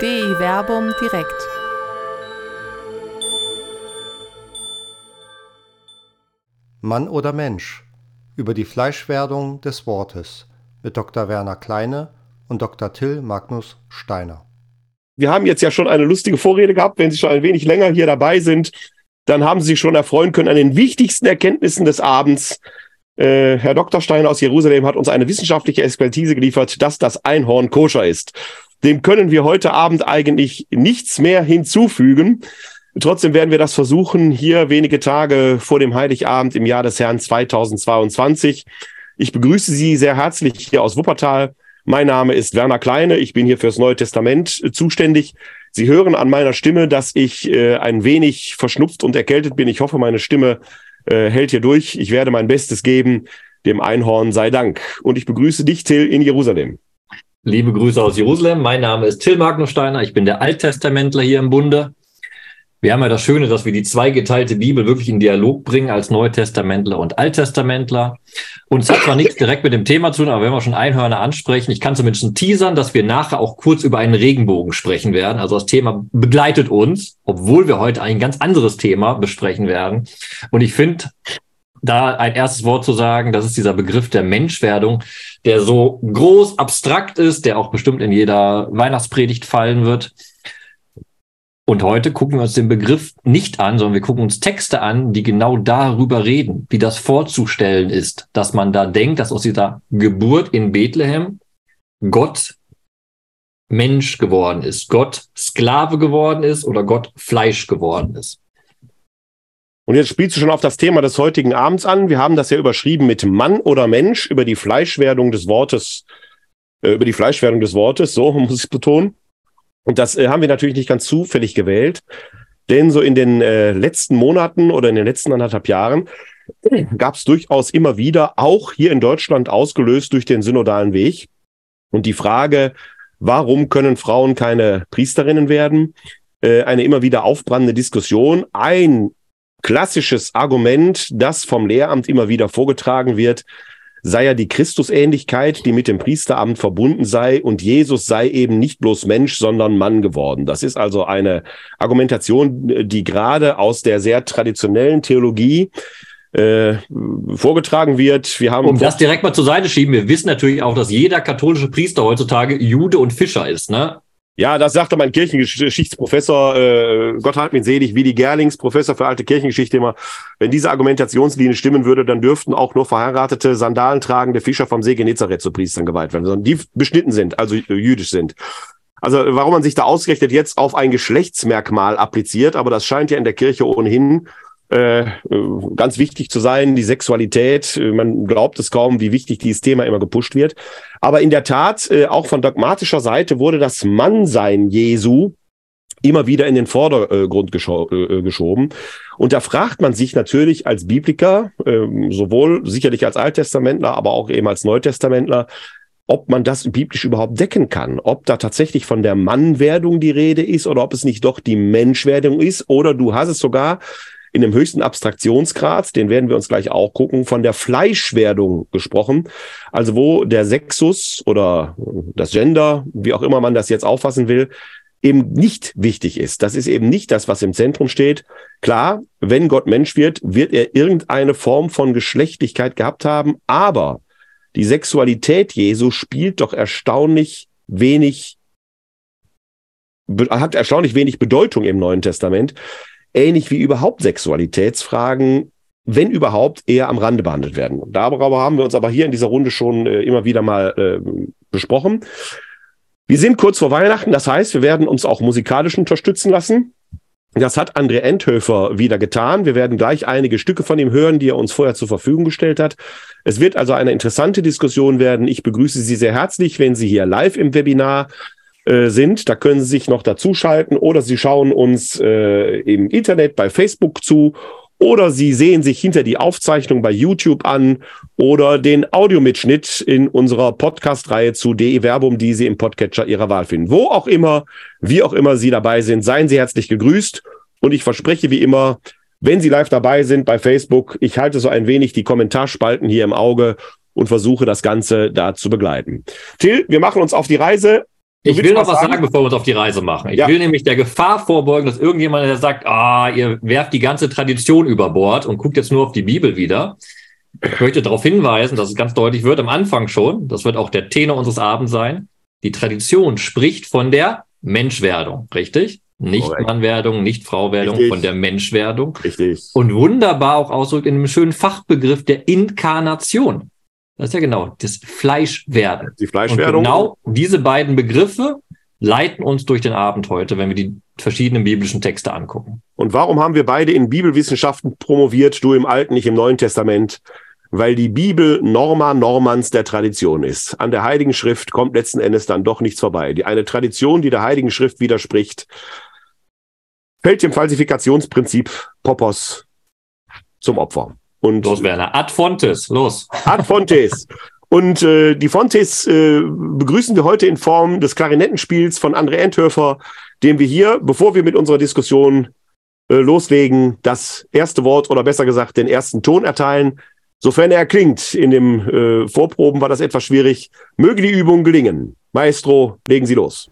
DI Werbung direkt. Mann oder Mensch über die Fleischwerdung des Wortes mit Dr. Werner Kleine und Dr. Till Magnus Steiner. Wir haben jetzt ja schon eine lustige Vorrede gehabt. Wenn Sie schon ein wenig länger hier dabei sind, dann haben Sie sich schon erfreuen können an den wichtigsten Erkenntnissen des Abends. Äh, Herr Dr. Steiner aus Jerusalem hat uns eine wissenschaftliche Expertise geliefert, dass das Einhorn koscher ist. Dem können wir heute Abend eigentlich nichts mehr hinzufügen. Trotzdem werden wir das versuchen, hier wenige Tage vor dem Heiligabend im Jahr des Herrn 2022. Ich begrüße Sie sehr herzlich hier aus Wuppertal. Mein Name ist Werner Kleine. Ich bin hier fürs Neue Testament äh, zuständig. Sie hören an meiner Stimme, dass ich äh, ein wenig verschnupft und erkältet bin. Ich hoffe, meine Stimme äh, hält hier durch. Ich werde mein Bestes geben. Dem Einhorn sei Dank. Und ich begrüße dich, Till, in Jerusalem. Liebe Grüße aus Jerusalem. Mein Name ist Till Magnussteiner. Ich bin der Alttestamentler hier im Bunde. Wir haben ja das Schöne, dass wir die zweigeteilte Bibel wirklich in Dialog bringen als Neutestamentler und Alttestamentler. Und es hat zwar nichts direkt mit dem Thema zu tun, aber wenn wir schon Einhörner ansprechen, ich kann zumindest teasern, dass wir nachher auch kurz über einen Regenbogen sprechen werden. Also das Thema begleitet uns, obwohl wir heute ein ganz anderes Thema besprechen werden. Und ich finde, da ein erstes Wort zu sagen, das ist dieser Begriff der Menschwerdung, der so groß abstrakt ist, der auch bestimmt in jeder Weihnachtspredigt fallen wird. Und heute gucken wir uns den Begriff nicht an, sondern wir gucken uns Texte an, die genau darüber reden, wie das vorzustellen ist, dass man da denkt, dass aus dieser Geburt in Bethlehem Gott Mensch geworden ist, Gott Sklave geworden ist oder Gott Fleisch geworden ist. Und jetzt spielst du schon auf das Thema des heutigen Abends an. Wir haben das ja überschrieben mit Mann oder Mensch über die Fleischwerdung des Wortes, äh, über die Fleischwerdung des Wortes, so muss ich betonen. Und das äh, haben wir natürlich nicht ganz zufällig gewählt, denn so in den äh, letzten Monaten oder in den letzten anderthalb Jahren gab es durchaus immer wieder, auch hier in Deutschland ausgelöst durch den synodalen Weg. Und die Frage, warum können Frauen keine Priesterinnen werden? Äh, eine immer wieder aufbrandende Diskussion. Ein klassisches Argument, das vom Lehramt immer wieder vorgetragen wird, sei ja die Christusähnlichkeit, die mit dem Priesteramt verbunden sei und Jesus sei eben nicht bloß Mensch, sondern Mann geworden. Das ist also eine Argumentation, die gerade aus der sehr traditionellen Theologie äh, vorgetragen wird. Wir haben um das direkt mal zur Seite schieben, wir wissen natürlich auch, dass jeder katholische Priester heutzutage Jude und Fischer ist, ne? Ja, das sagte mein Kirchengeschichtsprofessor, äh, Gott halt mich selig, wie die Gerlings, Professor für alte Kirchengeschichte immer. Wenn diese Argumentationslinie stimmen würde, dann dürften auch nur verheiratete, Sandalen tragende Fischer vom See Genezareth zu Priestern geweiht werden, sondern die beschnitten sind, also jüdisch sind. Also warum man sich da ausgerechnet jetzt auf ein Geschlechtsmerkmal appliziert, aber das scheint ja in der Kirche ohnehin äh, ganz wichtig zu sein, die Sexualität. Man glaubt es kaum, wie wichtig dieses Thema immer gepusht wird. Aber in der Tat, äh, auch von dogmatischer Seite wurde das Mannsein Jesu immer wieder in den Vordergrund gescho äh, geschoben. Und da fragt man sich natürlich als Bibliker, äh, sowohl sicherlich als Alttestamentler, aber auch eben als Neutestamentler, ob man das biblisch überhaupt decken kann, ob da tatsächlich von der Mannwerdung die Rede ist oder ob es nicht doch die Menschwerdung ist oder du hast es sogar in dem höchsten Abstraktionsgrad, den werden wir uns gleich auch gucken, von der Fleischwerdung gesprochen. Also wo der Sexus oder das Gender, wie auch immer man das jetzt auffassen will, eben nicht wichtig ist. Das ist eben nicht das, was im Zentrum steht. Klar, wenn Gott Mensch wird, wird er irgendeine Form von Geschlechtlichkeit gehabt haben, aber die Sexualität Jesu spielt doch erstaunlich wenig hat erstaunlich wenig Bedeutung im Neuen Testament ähnlich wie überhaupt Sexualitätsfragen, wenn überhaupt, eher am Rande behandelt werden. Darüber haben wir uns aber hier in dieser Runde schon äh, immer wieder mal äh, besprochen. Wir sind kurz vor Weihnachten, das heißt, wir werden uns auch musikalisch unterstützen lassen. Das hat André Endhöfer wieder getan. Wir werden gleich einige Stücke von ihm hören, die er uns vorher zur Verfügung gestellt hat. Es wird also eine interessante Diskussion werden. Ich begrüße Sie sehr herzlich, wenn Sie hier live im Webinar äh, sind. Da können Sie sich noch dazuschalten oder Sie schauen uns äh, im Internet bei Facebook zu oder Sie sehen sich hinter die Aufzeichnung bei YouTube an oder den Audiomitschnitt in unserer Podcast-Reihe zu DE Verbum, die Sie im Podcatcher Ihrer Wahl finden. Wo auch immer, wie auch immer Sie dabei sind, seien Sie herzlich gegrüßt. Und ich verspreche wie immer, wenn Sie live dabei sind bei Facebook, ich halte so ein wenig die Kommentarspalten hier im Auge und versuche das Ganze da zu begleiten. Till, wir machen uns auf die Reise Ich will noch was sagen? sagen, bevor wir uns auf die Reise machen. Ich ja. will nämlich der Gefahr vorbeugen, dass irgendjemand der sagt, ah, ihr werft die ganze Tradition über Bord und guckt jetzt nur auf die Bibel wieder. Ich möchte darauf hinweisen, dass es ganz deutlich wird, am Anfang schon, das wird auch der Tenor unseres Abends sein, die Tradition spricht von der Menschwerdung, richtig? Nicht Correct. Mannwerdung, nicht Frauwerdung, richtig. von der Menschwerdung. Richtig. Und wunderbar auch ausdrückt in einem schönen Fachbegriff der Inkarnation. Das ist ja genau das Fleischwerden. Die Fleischwerdung. Und genau diese beiden Begriffe leiten uns durch den Abend heute, wenn wir die verschiedenen biblischen Texte angucken. Und warum haben wir beide in Bibelwissenschaften promoviert, du im Alten, ich im Neuen Testament? Weil die Bibel Norma Normans der Tradition ist. An der Heiligen Schrift kommt letzten Endes dann doch nichts vorbei. Die, eine Tradition, die der Heiligen Schrift widerspricht, fällt dem Falsifikationsprinzip Popos zum Opfer. Und los, Werner. Ad Fontes, los. Ad Fontes. Und äh, die Fontes äh, begrüßen wir heute in Form des Klarinettenspiels von André Enthöfer, dem wir hier, bevor wir mit unserer Diskussion äh, loslegen, das erste Wort oder besser gesagt den ersten Ton erteilen. Sofern er klingt, in dem äh, Vorproben war das etwas schwierig. Möge die Übung gelingen. Maestro, legen Sie los.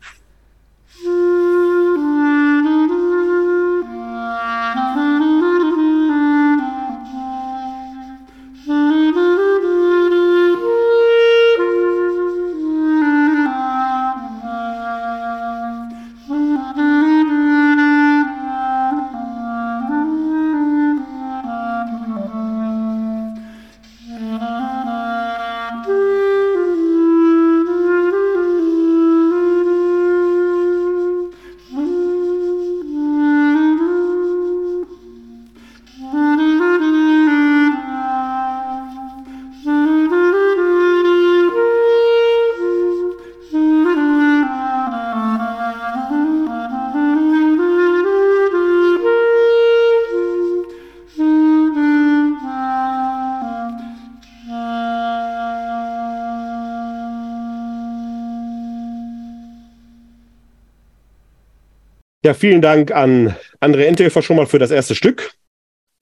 Ja, vielen Dank an André Entelfer schon mal für das erste Stück.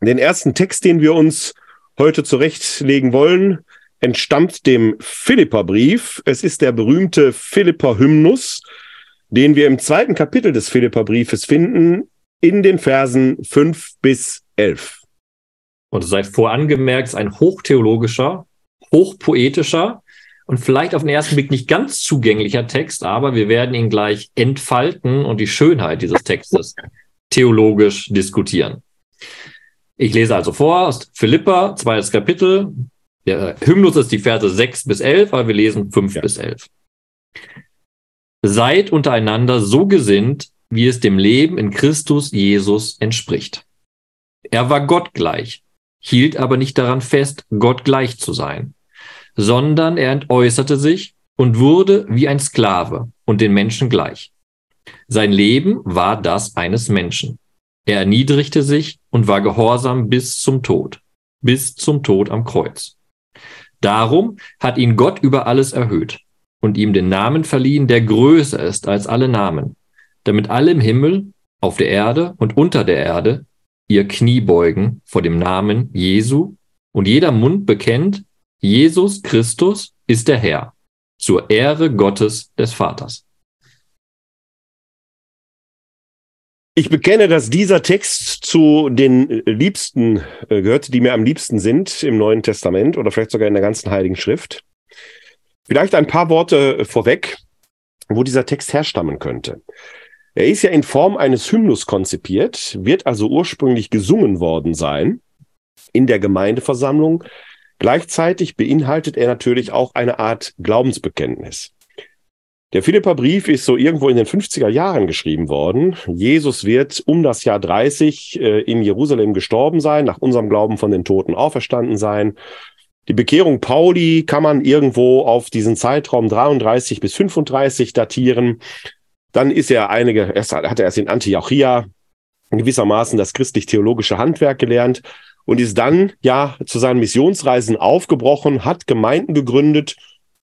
Den ersten Text, den wir uns heute zurechtlegen wollen, entstammt dem Philipperbrief. Es ist der berühmte Philipper-Hymnus, den wir im zweiten Kapitel des Philipperbriefes finden, in den Versen 5 bis 11. Und sei vorangemerkt, ein hochtheologischer, hochpoetischer und vielleicht auf den ersten Blick nicht ganz zugänglicher Text, aber wir werden ihn gleich entfalten und die Schönheit dieses Textes theologisch diskutieren. Ich lese also vor aus Philippa, zweites Kapitel. Der Hymnus ist die Verse 6 bis 11, aber wir lesen 5 ja. bis 11. Seid untereinander so gesinnt, wie es dem Leben in Christus Jesus entspricht. Er war Gott gleich, hielt aber nicht daran fest, Gott gleich zu sein sondern er entäußerte sich und wurde wie ein Sklave und den Menschen gleich. Sein Leben war das eines Menschen. Er erniedrigte sich und war gehorsam bis zum Tod, bis zum Tod am Kreuz. Darum hat ihn Gott über alles erhöht und ihm den Namen verliehen, der größer ist als alle Namen, damit alle im Himmel, auf der Erde und unter der Erde ihr Knie beugen vor dem Namen Jesu und jeder Mund bekennt, Jesus Christus ist der Herr, zur Ehre Gottes des Vaters. Ich bekenne, dass dieser Text zu den Liebsten äh, gehört, die mir am liebsten sind im Neuen Testament oder vielleicht sogar in der ganzen Heiligen Schrift. Vielleicht ein paar Worte vorweg, wo dieser Text herstammen könnte. Er ist ja in Form eines Hymnus konzipiert, wird also ursprünglich gesungen worden sein in der Gemeindeversammlung Gleichzeitig beinhaltet er natürlich auch eine Art Glaubensbekenntnis. Der Philipperbrief ist so irgendwo in den 50er Jahren geschrieben worden. Jesus wird um das Jahr 30 äh, in Jerusalem gestorben sein, nach unserem Glauben von den Toten auferstanden sein. Die Bekehrung Pauli kann man irgendwo auf diesen Zeitraum 33 bis 35 datieren. Dann ist er einige, hat er erst in Antiochia gewissermaßen das christlich-theologische Handwerk gelernt und ist dann ja zu seinen Missionsreisen aufgebrochen, hat Gemeinden gegründet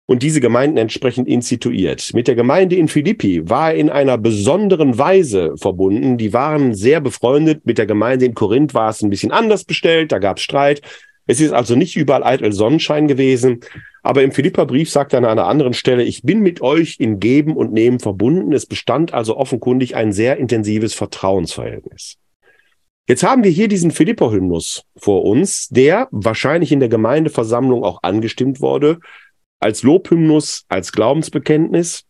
und diese Gemeinden entsprechend instituiert. Mit der Gemeinde in Philippi war er in einer besonderen Weise verbunden. Die waren sehr befreundet. Mit der Gemeinde in Korinth war es ein bisschen anders bestellt, da gab es Streit. Es ist also nicht überall eitel Sonnenschein gewesen. Aber im Philipperbrief sagt er an einer anderen Stelle, ich bin mit euch in Geben und Nehmen verbunden. Es bestand also offenkundig ein sehr intensives Vertrauensverhältnis. Jetzt haben wir hier diesen Philipper-Hymnus vor uns, der wahrscheinlich in der Gemeindeversammlung auch angestimmt wurde, als Lobhymnus, als Glaubensbekenntnis.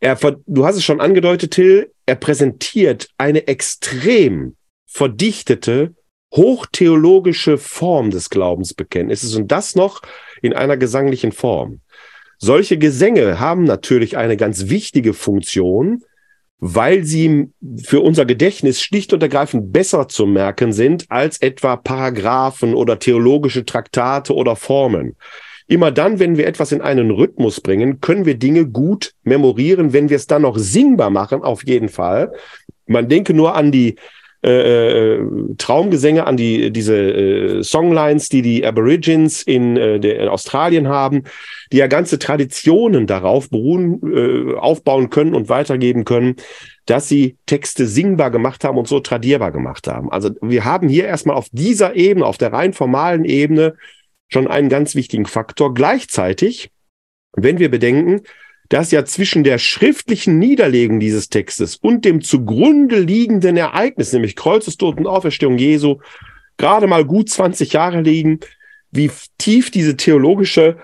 Er, du hast es schon angedeutet, Till, er präsentiert eine extrem verdichtete, hochtheologische Form des Glaubensbekenntnisses und das noch in einer gesanglichen Form. Solche Gesänge haben natürlich eine ganz wichtige Funktion, weil sie für unser Gedächtnis schlicht und ergreifend besser zu merken sind als etwa Paragraphen oder theologische Traktate oder Formeln. Immer dann, wenn wir etwas in einen Rhythmus bringen, können wir Dinge gut memorieren, wenn wir es dann noch singbar machen, auf jeden Fall. Man denke nur an die äh, äh, Traumgesänge, an die diese äh, Songlines, die die Aborigines in, äh, der, in Australien haben, die ja ganze Traditionen darauf beruhen, äh, aufbauen können und weitergeben können, dass sie Texte singbar gemacht haben und so tradierbar gemacht haben. Also wir haben hier erstmal auf dieser Ebene, auf der rein formalen Ebene, schon einen ganz wichtigen Faktor. Gleichzeitig, wenn wir bedenken, dass ja zwischen der schriftlichen Niederlegung dieses Textes und dem zugrunde liegenden Ereignis, nämlich Kreuzestod und Auferstehung Jesu, gerade mal gut 20 Jahre liegen, wie tief diese theologische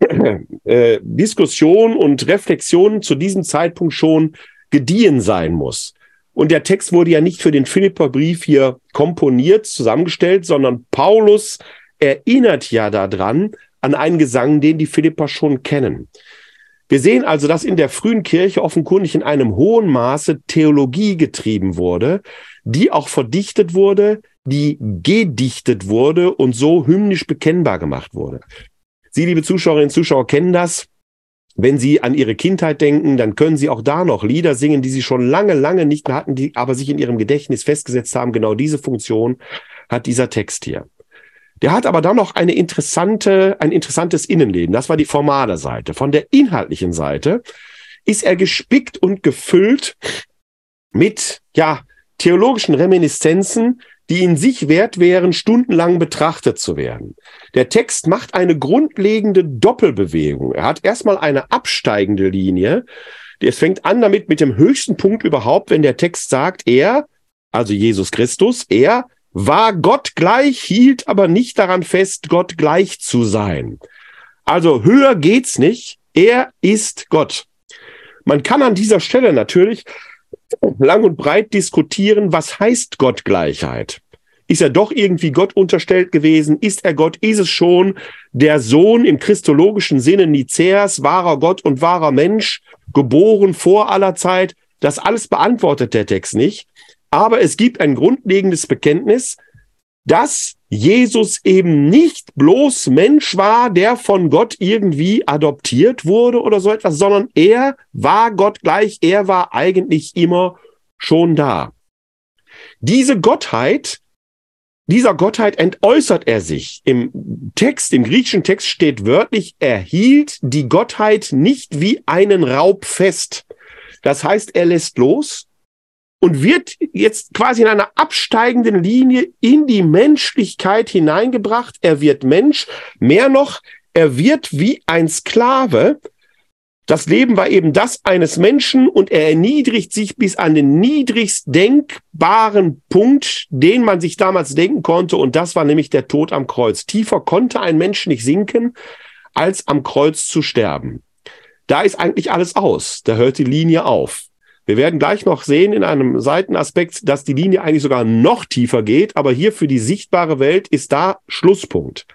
äh, Diskussion und Reflexion zu diesem Zeitpunkt schon gediehen sein muss. Und der Text wurde ja nicht für den Philipperbrief hier komponiert, zusammengestellt, sondern Paulus erinnert ja daran an einen Gesang, den die Philipper schon kennen. Wir sehen also, dass in der frühen Kirche offenkundig in einem hohen Maße Theologie getrieben wurde, die auch verdichtet wurde, die gedichtet wurde und so hymnisch bekennbar gemacht wurde. Sie, liebe Zuschauerinnen und Zuschauer, kennen das. Wenn Sie an Ihre Kindheit denken, dann können Sie auch da noch Lieder singen, die Sie schon lange, lange nicht mehr hatten, die aber sich in Ihrem Gedächtnis festgesetzt haben. Genau diese Funktion hat dieser Text hier. Der hat aber dann noch eine interessante, ein interessantes Innenleben. Das war die formale Seite. Von der inhaltlichen Seite ist er gespickt und gefüllt mit, ja, theologischen Reminiszenzen, die in sich wert wären, stundenlang betrachtet zu werden. Der Text macht eine grundlegende Doppelbewegung. Er hat erstmal eine absteigende Linie. Es fängt an damit mit dem höchsten Punkt überhaupt, wenn der Text sagt, er, also Jesus Christus, er war Gott gleich, hielt aber nicht daran fest, Gott gleich zu sein. Also höher geht's nicht. Er ist Gott. Man kann an dieser Stelle natürlich lang und breit diskutieren, was heißt Gottgleichheit? Ist er doch irgendwie Gott unterstellt gewesen? Ist er Gott? Ist es schon der Sohn im christologischen Sinne Nizäas, wahrer Gott und wahrer Mensch, geboren vor aller Zeit? Das alles beantwortet der Text nicht. Aber es gibt ein grundlegendes Bekenntnis, dass Jesus eben nicht bloß Mensch war, der von Gott irgendwie adoptiert wurde oder so etwas, sondern er war Gott gleich, er war eigentlich immer schon da. Diese Gottheit, dieser Gottheit entäußert er sich. Im Text, im griechischen Text steht wörtlich, er hielt die Gottheit nicht wie einen Raub fest. Das heißt, er lässt los und wird jetzt quasi in einer absteigenden Linie in die Menschlichkeit hineingebracht. Er wird Mensch. Mehr noch, er wird wie ein Sklave. Das Leben war eben das eines Menschen und er erniedrigt sich bis an den niedrigst denkbaren Punkt, den man sich damals denken konnte. Und das war nämlich der Tod am Kreuz. Tiefer konnte ein Mensch nicht sinken, als am Kreuz zu sterben. Da ist eigentlich alles aus. Da hört die Linie auf. Wir werden gleich noch sehen in einem Seitenaspekt, dass die Linie eigentlich sogar noch tiefer geht, aber hier für die sichtbare Welt ist da Schlusspunkt.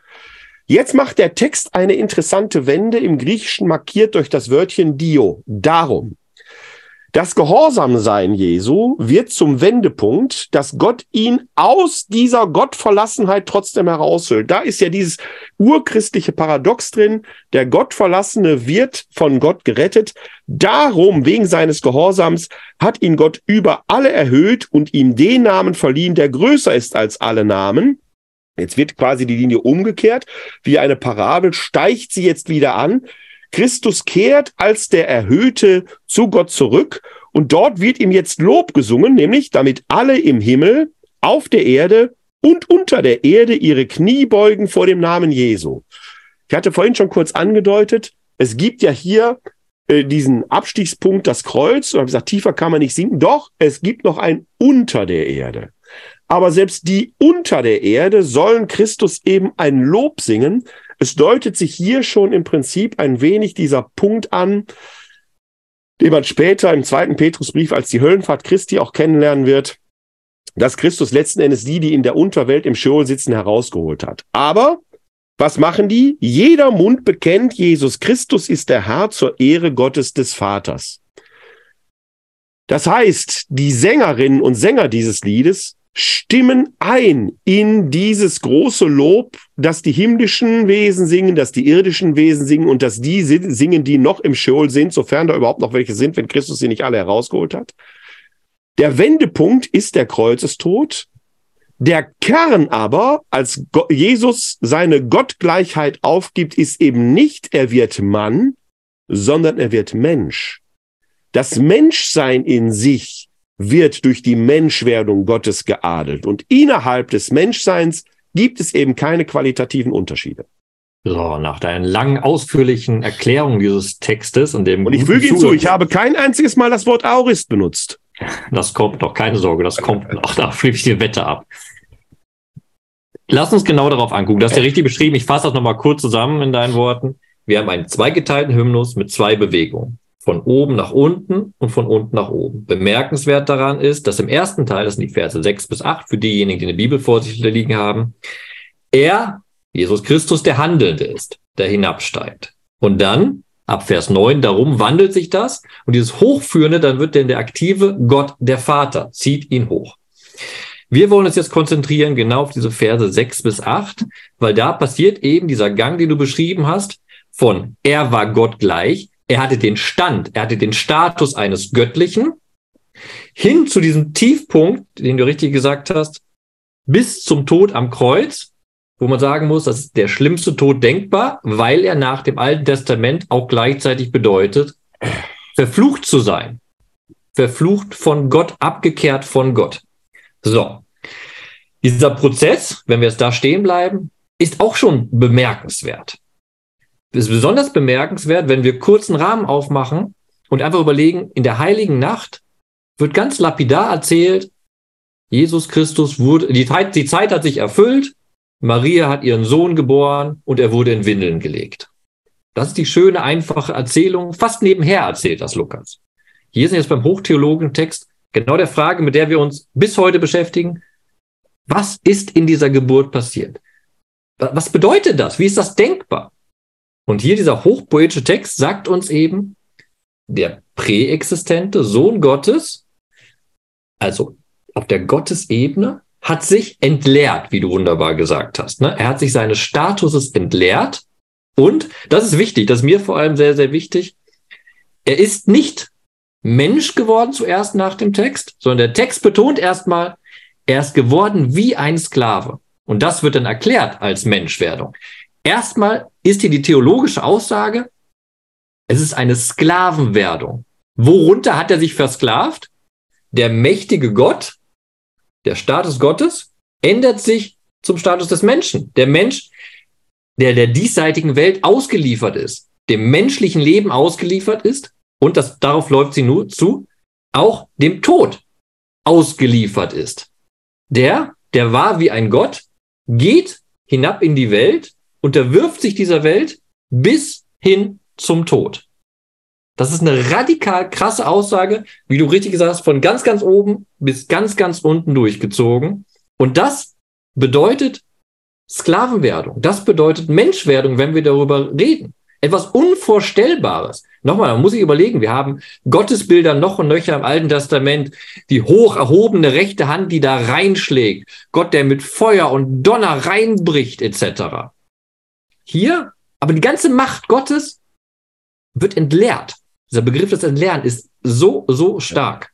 Jetzt macht der Text eine interessante Wende im Griechischen markiert durch das Wörtchen Dio. Darum. Das Gehorsamsein Jesu wird zum Wendepunkt, dass Gott ihn aus dieser Gottverlassenheit trotzdem herausholt. Da ist ja dieses urchristliche Paradox drin. Der Gottverlassene wird von Gott gerettet. Darum, wegen seines Gehorsams, hat ihn Gott über alle erhöht und ihm den Namen verliehen, der größer ist als alle Namen. Jetzt wird quasi die Linie umgekehrt. Wie eine Parabel steigt sie jetzt wieder an. Christus kehrt als der Erhöhte zu Gott zurück und dort wird ihm jetzt Lob gesungen, nämlich damit alle im Himmel, auf der Erde und unter der Erde ihre Knie beugen vor dem Namen Jesu. Ich hatte vorhin schon kurz angedeutet, es gibt ja hier äh, diesen Abstiegspunkt, das Kreuz, und habe gesagt, tiefer kann man nicht sinken. Doch, es gibt noch ein unter der Erde. Aber selbst die unter der Erde sollen Christus eben ein Lob singen. Es deutet sich hier schon im Prinzip ein wenig dieser Punkt an, den man später im zweiten Petrusbrief als die Höllenfahrt Christi auch kennenlernen wird, dass Christus letzten Endes die, die in der Unterwelt im Scheol sitzen, herausgeholt hat. Aber was machen die? Jeder Mund bekennt, Jesus Christus ist der Herr zur Ehre Gottes des Vaters. Das heißt, die Sängerinnen und Sänger dieses Liedes stimmen ein in dieses große Lob, dass die himmlischen Wesen singen, dass die irdischen Wesen singen und dass die singen, die noch im Scheol sind, sofern da überhaupt noch welche sind, wenn Christus sie nicht alle herausgeholt hat. Der Wendepunkt ist der Kreuzestod. Der Kern aber, als Jesus seine Gottgleichheit aufgibt, ist eben nicht, er wird Mann, sondern er wird Mensch. Das Menschsein in sich wird durch die Menschwerdung Gottes geadelt. Und innerhalb des Menschseins gibt es eben keine qualitativen Unterschiede. So, nach deinen langen, ausführlichen Erklärungen dieses Textes und dem. Und ich füge hinzu, ich habe kein einziges Mal das Wort Aurist benutzt. Das kommt noch, keine Sorge, das kommt noch. Da fliege ich die Wette ab. Lass uns genau darauf angucken. Das ist ja richtig beschrieben. Ich fasse das nochmal kurz zusammen in deinen Worten. Wir haben einen zweigeteilten Hymnus mit zwei Bewegungen. Von oben nach unten und von unten nach oben. Bemerkenswert daran ist, dass im ersten Teil, das sind die Verse 6 bis 8, für diejenigen, die eine Bibel vor sich liegen haben, er, Jesus Christus, der Handelnde ist, der hinabsteigt. Und dann ab Vers 9, darum wandelt sich das und dieses Hochführende, dann wird denn der aktive Gott, der Vater, zieht ihn hoch. Wir wollen uns jetzt konzentrieren genau auf diese Verse 6 bis 8, weil da passiert eben dieser Gang, den du beschrieben hast, von er war Gott gleich, er hatte den Stand, er hatte den Status eines Göttlichen, hin zu diesem Tiefpunkt, den du richtig gesagt hast, bis zum Tod am Kreuz, wo man sagen muss, das ist der schlimmste Tod denkbar, weil er nach dem Alten Testament auch gleichzeitig bedeutet, verflucht zu sein. Verflucht von Gott, abgekehrt von Gott. So. Dieser Prozess, wenn wir jetzt da stehen bleiben, ist auch schon bemerkenswert. Ist besonders bemerkenswert, wenn wir kurzen Rahmen aufmachen und einfach überlegen, in der heiligen Nacht wird ganz lapidar erzählt, Jesus Christus wurde, die Zeit, die Zeit hat sich erfüllt, Maria hat ihren Sohn geboren und er wurde in Windeln gelegt. Das ist die schöne, einfache Erzählung, fast nebenher erzählt das Lukas. Hier sind jetzt beim Hochtheologen Text genau der Frage, mit der wir uns bis heute beschäftigen. Was ist in dieser Geburt passiert? Was bedeutet das? Wie ist das denkbar? Und hier dieser hochpoetische Text sagt uns eben, der präexistente Sohn Gottes, also auf der Gottesebene, hat sich entleert, wie du wunderbar gesagt hast. Ne? Er hat sich seines Statuses entleert. Und, das ist wichtig, das ist mir vor allem sehr, sehr wichtig, er ist nicht Mensch geworden zuerst nach dem Text, sondern der Text betont erstmal, er ist geworden wie ein Sklave. Und das wird dann erklärt als Menschwerdung. Erstmal ist hier die theologische Aussage, es ist eine Sklavenwerdung. Worunter hat er sich versklavt? Der mächtige Gott der Status Gottes ändert sich zum Status des Menschen. Der Mensch, der der diesseitigen Welt ausgeliefert ist, dem menschlichen Leben ausgeliefert ist und das, darauf läuft sie nur zu, auch dem Tod ausgeliefert ist. Der, der war wie ein Gott, geht hinab in die Welt, unterwirft sich dieser Welt bis hin zum Tod. Das ist eine radikal krasse Aussage, wie du richtig gesagt hast, von ganz, ganz oben bis ganz, ganz unten durchgezogen. Und das bedeutet Sklavenwerdung. Das bedeutet Menschwerdung, wenn wir darüber reden. Etwas Unvorstellbares. Nochmal, man muss sich überlegen, wir haben Gottesbilder noch und nöcher im Alten Testament, die hoch erhobene rechte Hand, die da reinschlägt, Gott, der mit Feuer und Donner reinbricht, etc. Hier, aber die ganze Macht Gottes wird entleert. Dieser Begriff des Entlernen ist so, so stark.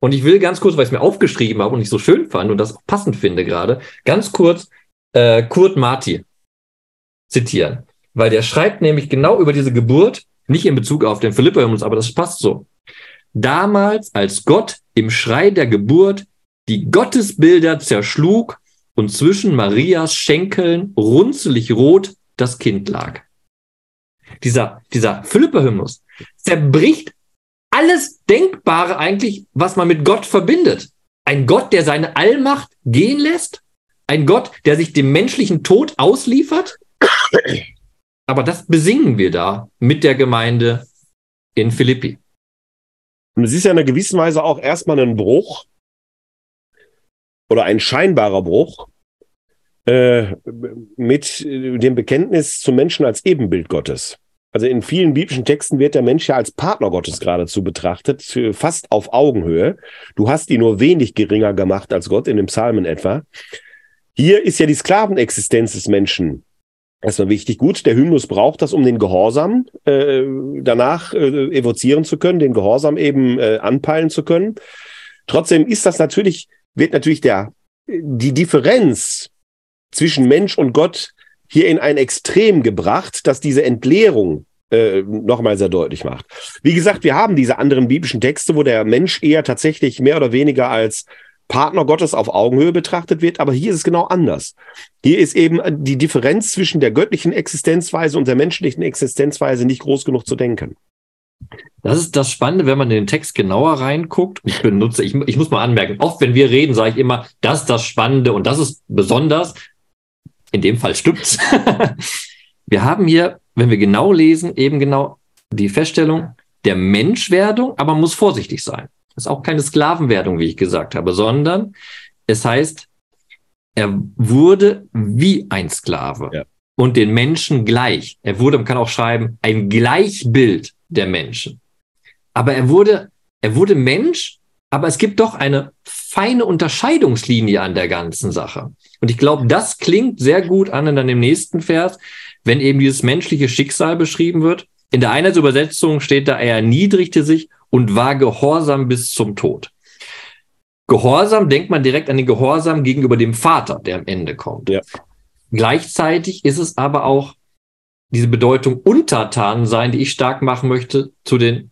Und ich will ganz kurz, weil ich es mir aufgeschrieben habe und ich so schön fand und das auch passend finde gerade, ganz kurz äh, Kurt Marti zitieren. Weil der schreibt nämlich genau über diese Geburt, nicht in Bezug auf den Philipperhymnus, aber das passt so. Damals, als Gott im Schrei der Geburt die Gottesbilder zerschlug und zwischen Marias Schenkeln runzelig rot das Kind lag. Dieser, dieser Philipper-Hymnus zerbricht alles Denkbare eigentlich, was man mit Gott verbindet. Ein Gott, der seine Allmacht gehen lässt, ein Gott, der sich dem menschlichen Tod ausliefert. Aber das besingen wir da mit der Gemeinde in Philippi. Und es ist ja in einer gewissen Weise auch erstmal ein Bruch oder ein scheinbarer Bruch äh, mit dem Bekenntnis zum Menschen als Ebenbild Gottes. Also in vielen biblischen Texten wird der Mensch ja als Partner Gottes geradezu betrachtet, fast auf Augenhöhe. Du hast ihn nur wenig geringer gemacht als Gott in den Psalmen etwa. Hier ist ja die Sklavenexistenz des Menschen erstmal wichtig. Gut, der Hymnus braucht das, um den Gehorsam äh, danach äh, evozieren zu können, den Gehorsam eben äh, anpeilen zu können. Trotzdem ist das natürlich, wird natürlich der, die Differenz zwischen Mensch und Gott hier in ein Extrem gebracht, das diese Entleerung äh, nochmal sehr deutlich macht. Wie gesagt, wir haben diese anderen biblischen Texte, wo der Mensch eher tatsächlich mehr oder weniger als Partner Gottes auf Augenhöhe betrachtet wird, aber hier ist es genau anders. Hier ist eben die Differenz zwischen der göttlichen Existenzweise und der menschlichen Existenzweise nicht groß genug zu denken. Das ist das Spannende, wenn man in den Text genauer reinguckt. Ich benutze, ich, ich muss mal anmerken, oft wenn wir reden, sage ich immer, das ist das Spannende und das ist besonders. In dem Fall stimmt's. wir haben hier, wenn wir genau lesen, eben genau die Feststellung der Menschwerdung, aber man muss vorsichtig sein. Das ist auch keine Sklavenwerdung, wie ich gesagt habe, sondern es heißt, er wurde wie ein Sklave ja. und den Menschen gleich. Er wurde, man kann auch schreiben, ein Gleichbild der Menschen. Aber er wurde, er wurde Mensch, aber es gibt doch eine feine Unterscheidungslinie an der ganzen Sache. Und ich glaube, das klingt sehr gut an in dann im nächsten Vers, wenn eben dieses menschliche Schicksal beschrieben wird. In der einen Übersetzung steht da, er erniedrigte sich und war gehorsam bis zum Tod. Gehorsam denkt man direkt an den Gehorsam gegenüber dem Vater, der am Ende kommt. Ja. Gleichzeitig ist es aber auch diese Bedeutung untertan sein, die ich stark machen möchte zu den,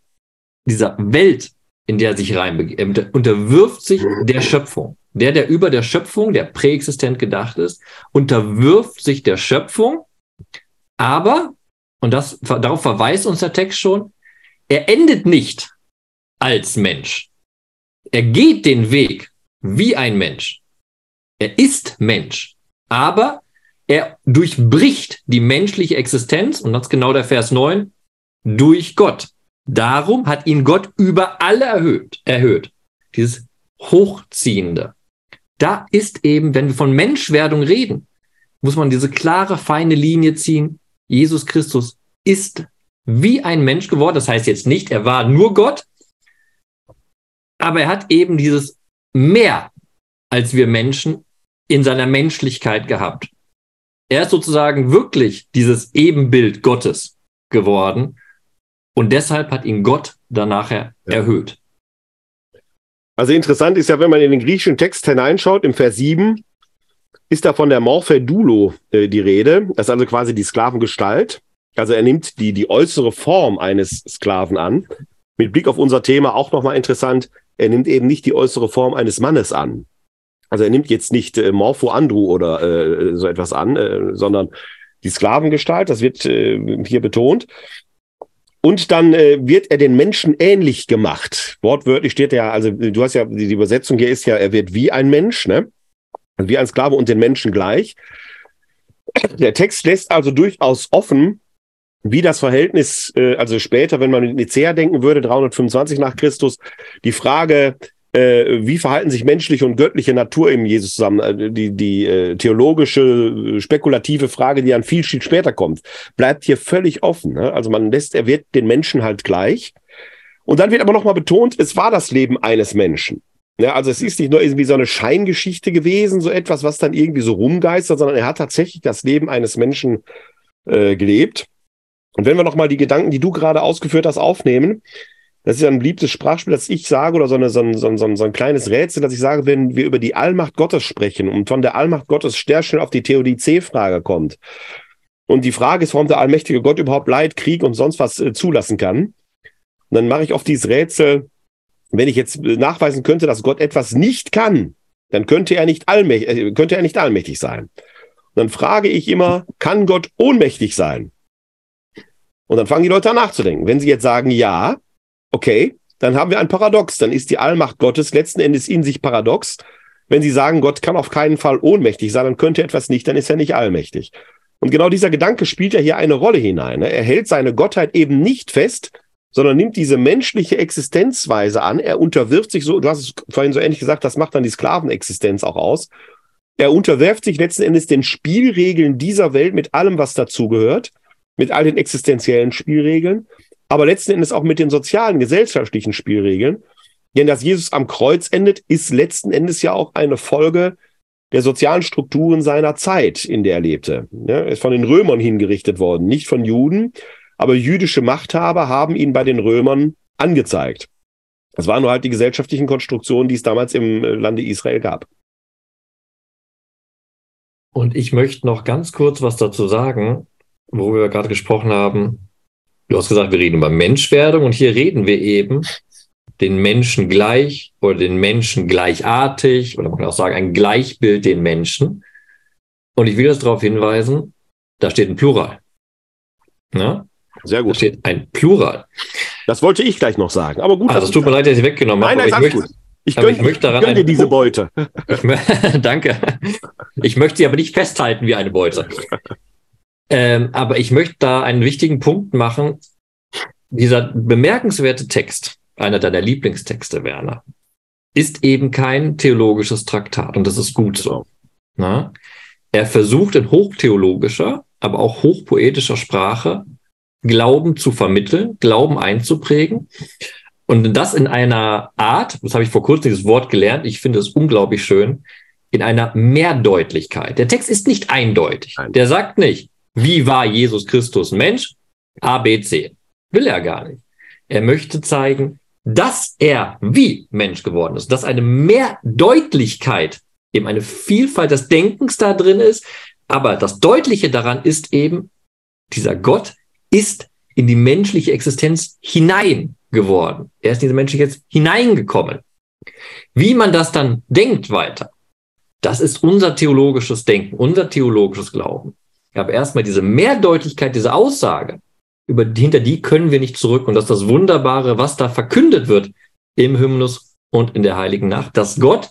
dieser Welt, in der er sich reinbegibt. Er unterwirft sich der Schöpfung. Der, der über der Schöpfung, der präexistent gedacht ist, unterwirft sich der Schöpfung, aber, und das, darauf verweist uns der Text schon, er endet nicht als Mensch. Er geht den Weg wie ein Mensch. Er ist Mensch, aber er durchbricht die menschliche Existenz, und das ist genau der Vers 9, durch Gott. Darum hat ihn Gott über alle erhöht, erhöht. Dieses Hochziehende da ist eben, wenn wir von Menschwerdung reden, muss man diese klare, feine Linie ziehen. Jesus Christus ist wie ein Mensch geworden. Das heißt jetzt nicht, er war nur Gott, aber er hat eben dieses mehr als wir Menschen in seiner Menschlichkeit gehabt. Er ist sozusagen wirklich dieses Ebenbild Gottes geworden und deshalb hat ihn Gott danach ja. erhöht. Also interessant ist ja, wenn man in den griechischen Text hineinschaut, im Vers 7 ist da von der Morphe Dulo äh, die Rede. Das ist also quasi die Sklavengestalt. Also er nimmt die, die äußere Form eines Sklaven an. Mit Blick auf unser Thema auch nochmal interessant, er nimmt eben nicht die äußere Form eines Mannes an. Also er nimmt jetzt nicht äh, Morpho Andru oder äh, so etwas an, äh, sondern die Sklavengestalt, das wird äh, hier betont. Und dann äh, wird er den Menschen ähnlich gemacht. Wortwörtlich steht ja, also du hast ja, die Übersetzung hier ist ja, er wird wie ein Mensch, ne? Also wie ein Sklave und den Menschen gleich. Der Text lässt also durchaus offen, wie das Verhältnis, äh, also später, wenn man mit Nicea denken würde, 325 nach Christus, die Frage äh, wie verhalten sich menschliche und göttliche Natur im Jesus zusammen? Äh, die, die äh, theologische, äh, spekulative Frage, die an viel, viel später kommt, bleibt hier völlig offen. Ne? Also man lässt, er wird den Menschen halt gleich. Und dann wird aber nochmal betont, es war das Leben eines Menschen. Ja, also es ist nicht nur irgendwie so eine Scheingeschichte gewesen, so etwas, was dann irgendwie so rumgeistert, sondern er hat tatsächlich das Leben eines Menschen äh, gelebt. Und wenn wir nochmal die Gedanken, die du gerade ausgeführt hast, aufnehmen, das ist ja ein beliebtes Sprachspiel, das ich sage, oder so, eine, so, ein, so, ein, so ein kleines Rätsel, dass ich sage, wenn wir über die Allmacht Gottes sprechen und von der Allmacht Gottes sehr schnell auf die Theodizee-Frage kommt. Und die Frage ist, warum der allmächtige Gott überhaupt Leid, Krieg und sonst was äh, zulassen kann. Und dann mache ich oft dieses Rätsel, wenn ich jetzt nachweisen könnte, dass Gott etwas nicht kann, dann könnte er nicht allmächtig, äh, könnte er nicht allmächtig sein. Und dann frage ich immer, kann Gott ohnmächtig sein? Und dann fangen die Leute an nachzudenken. Wenn sie jetzt sagen, ja, okay, dann haben wir ein Paradox. Dann ist die Allmacht Gottes letzten Endes in sich paradox. Wenn sie sagen, Gott kann auf keinen Fall ohnmächtig sein, dann könnte etwas nicht, dann ist er nicht allmächtig. Und genau dieser Gedanke spielt ja hier eine Rolle hinein. Ne? Er hält seine Gottheit eben nicht fest, sondern nimmt diese menschliche Existenzweise an. Er unterwirft sich so, du hast es vorhin so ähnlich gesagt, das macht dann die Sklavenexistenz auch aus. Er unterwerft sich letzten Endes den Spielregeln dieser Welt mit allem, was dazugehört, mit all den existenziellen Spielregeln, aber letzten Endes auch mit den sozialen, gesellschaftlichen Spielregeln. Denn dass Jesus am Kreuz endet, ist letzten Endes ja auch eine Folge der sozialen Strukturen seiner Zeit, in der er lebte. Er ist von den Römern hingerichtet worden, nicht von Juden, aber jüdische Machthaber haben ihn bei den Römern angezeigt. Das waren nur halt die gesellschaftlichen Konstruktionen, die es damals im Lande Israel gab. Und ich möchte noch ganz kurz was dazu sagen, worüber wir gerade gesprochen haben. Du hast gesagt, wir reden über Menschwerdung und hier reden wir eben den Menschen gleich oder den Menschen gleichartig oder man kann auch sagen ein Gleichbild den Menschen. Und ich will das darauf hinweisen, da steht ein Plural. Ja? Sehr gut. Da steht ein Plural. Das wollte ich gleich noch sagen. Aber gut. Also es tut mir leid, dass ich weggenommen habe. Nein, nein, ich möchte, gut. Ich gönne, ich möchte daran ich dir diese Beute. Ich, danke. Ich möchte sie aber nicht festhalten wie eine Beute. Ähm, aber ich möchte da einen wichtigen Punkt machen. Dieser bemerkenswerte Text, einer deiner Lieblingstexte, Werner, ist eben kein theologisches Traktat und das ist gut so. Na? Er versucht in hochtheologischer, aber auch hochpoetischer Sprache Glauben zu vermitteln, Glauben einzuprägen. Und das in einer Art, das habe ich vor kurzem dieses Wort gelernt, ich finde es unglaublich schön, in einer Mehrdeutlichkeit. Der Text ist nicht eindeutig. Der sagt nicht, wie war Jesus Christus Mensch? A, B, C. Will er gar nicht. Er möchte zeigen, dass er wie Mensch geworden ist, dass eine Mehrdeutlichkeit, eben eine Vielfalt des Denkens da drin ist. Aber das Deutliche daran ist eben, dieser Gott ist in die menschliche Existenz hinein geworden. Er ist in diese menschliche Existenz hineingekommen. Wie man das dann denkt weiter, das ist unser theologisches Denken, unser theologisches Glauben. Aber erstmal diese Mehrdeutigkeit, diese Aussage, über, hinter die können wir nicht zurück. Und das ist das Wunderbare, was da verkündet wird im Hymnus und in der Heiligen Nacht, dass Gott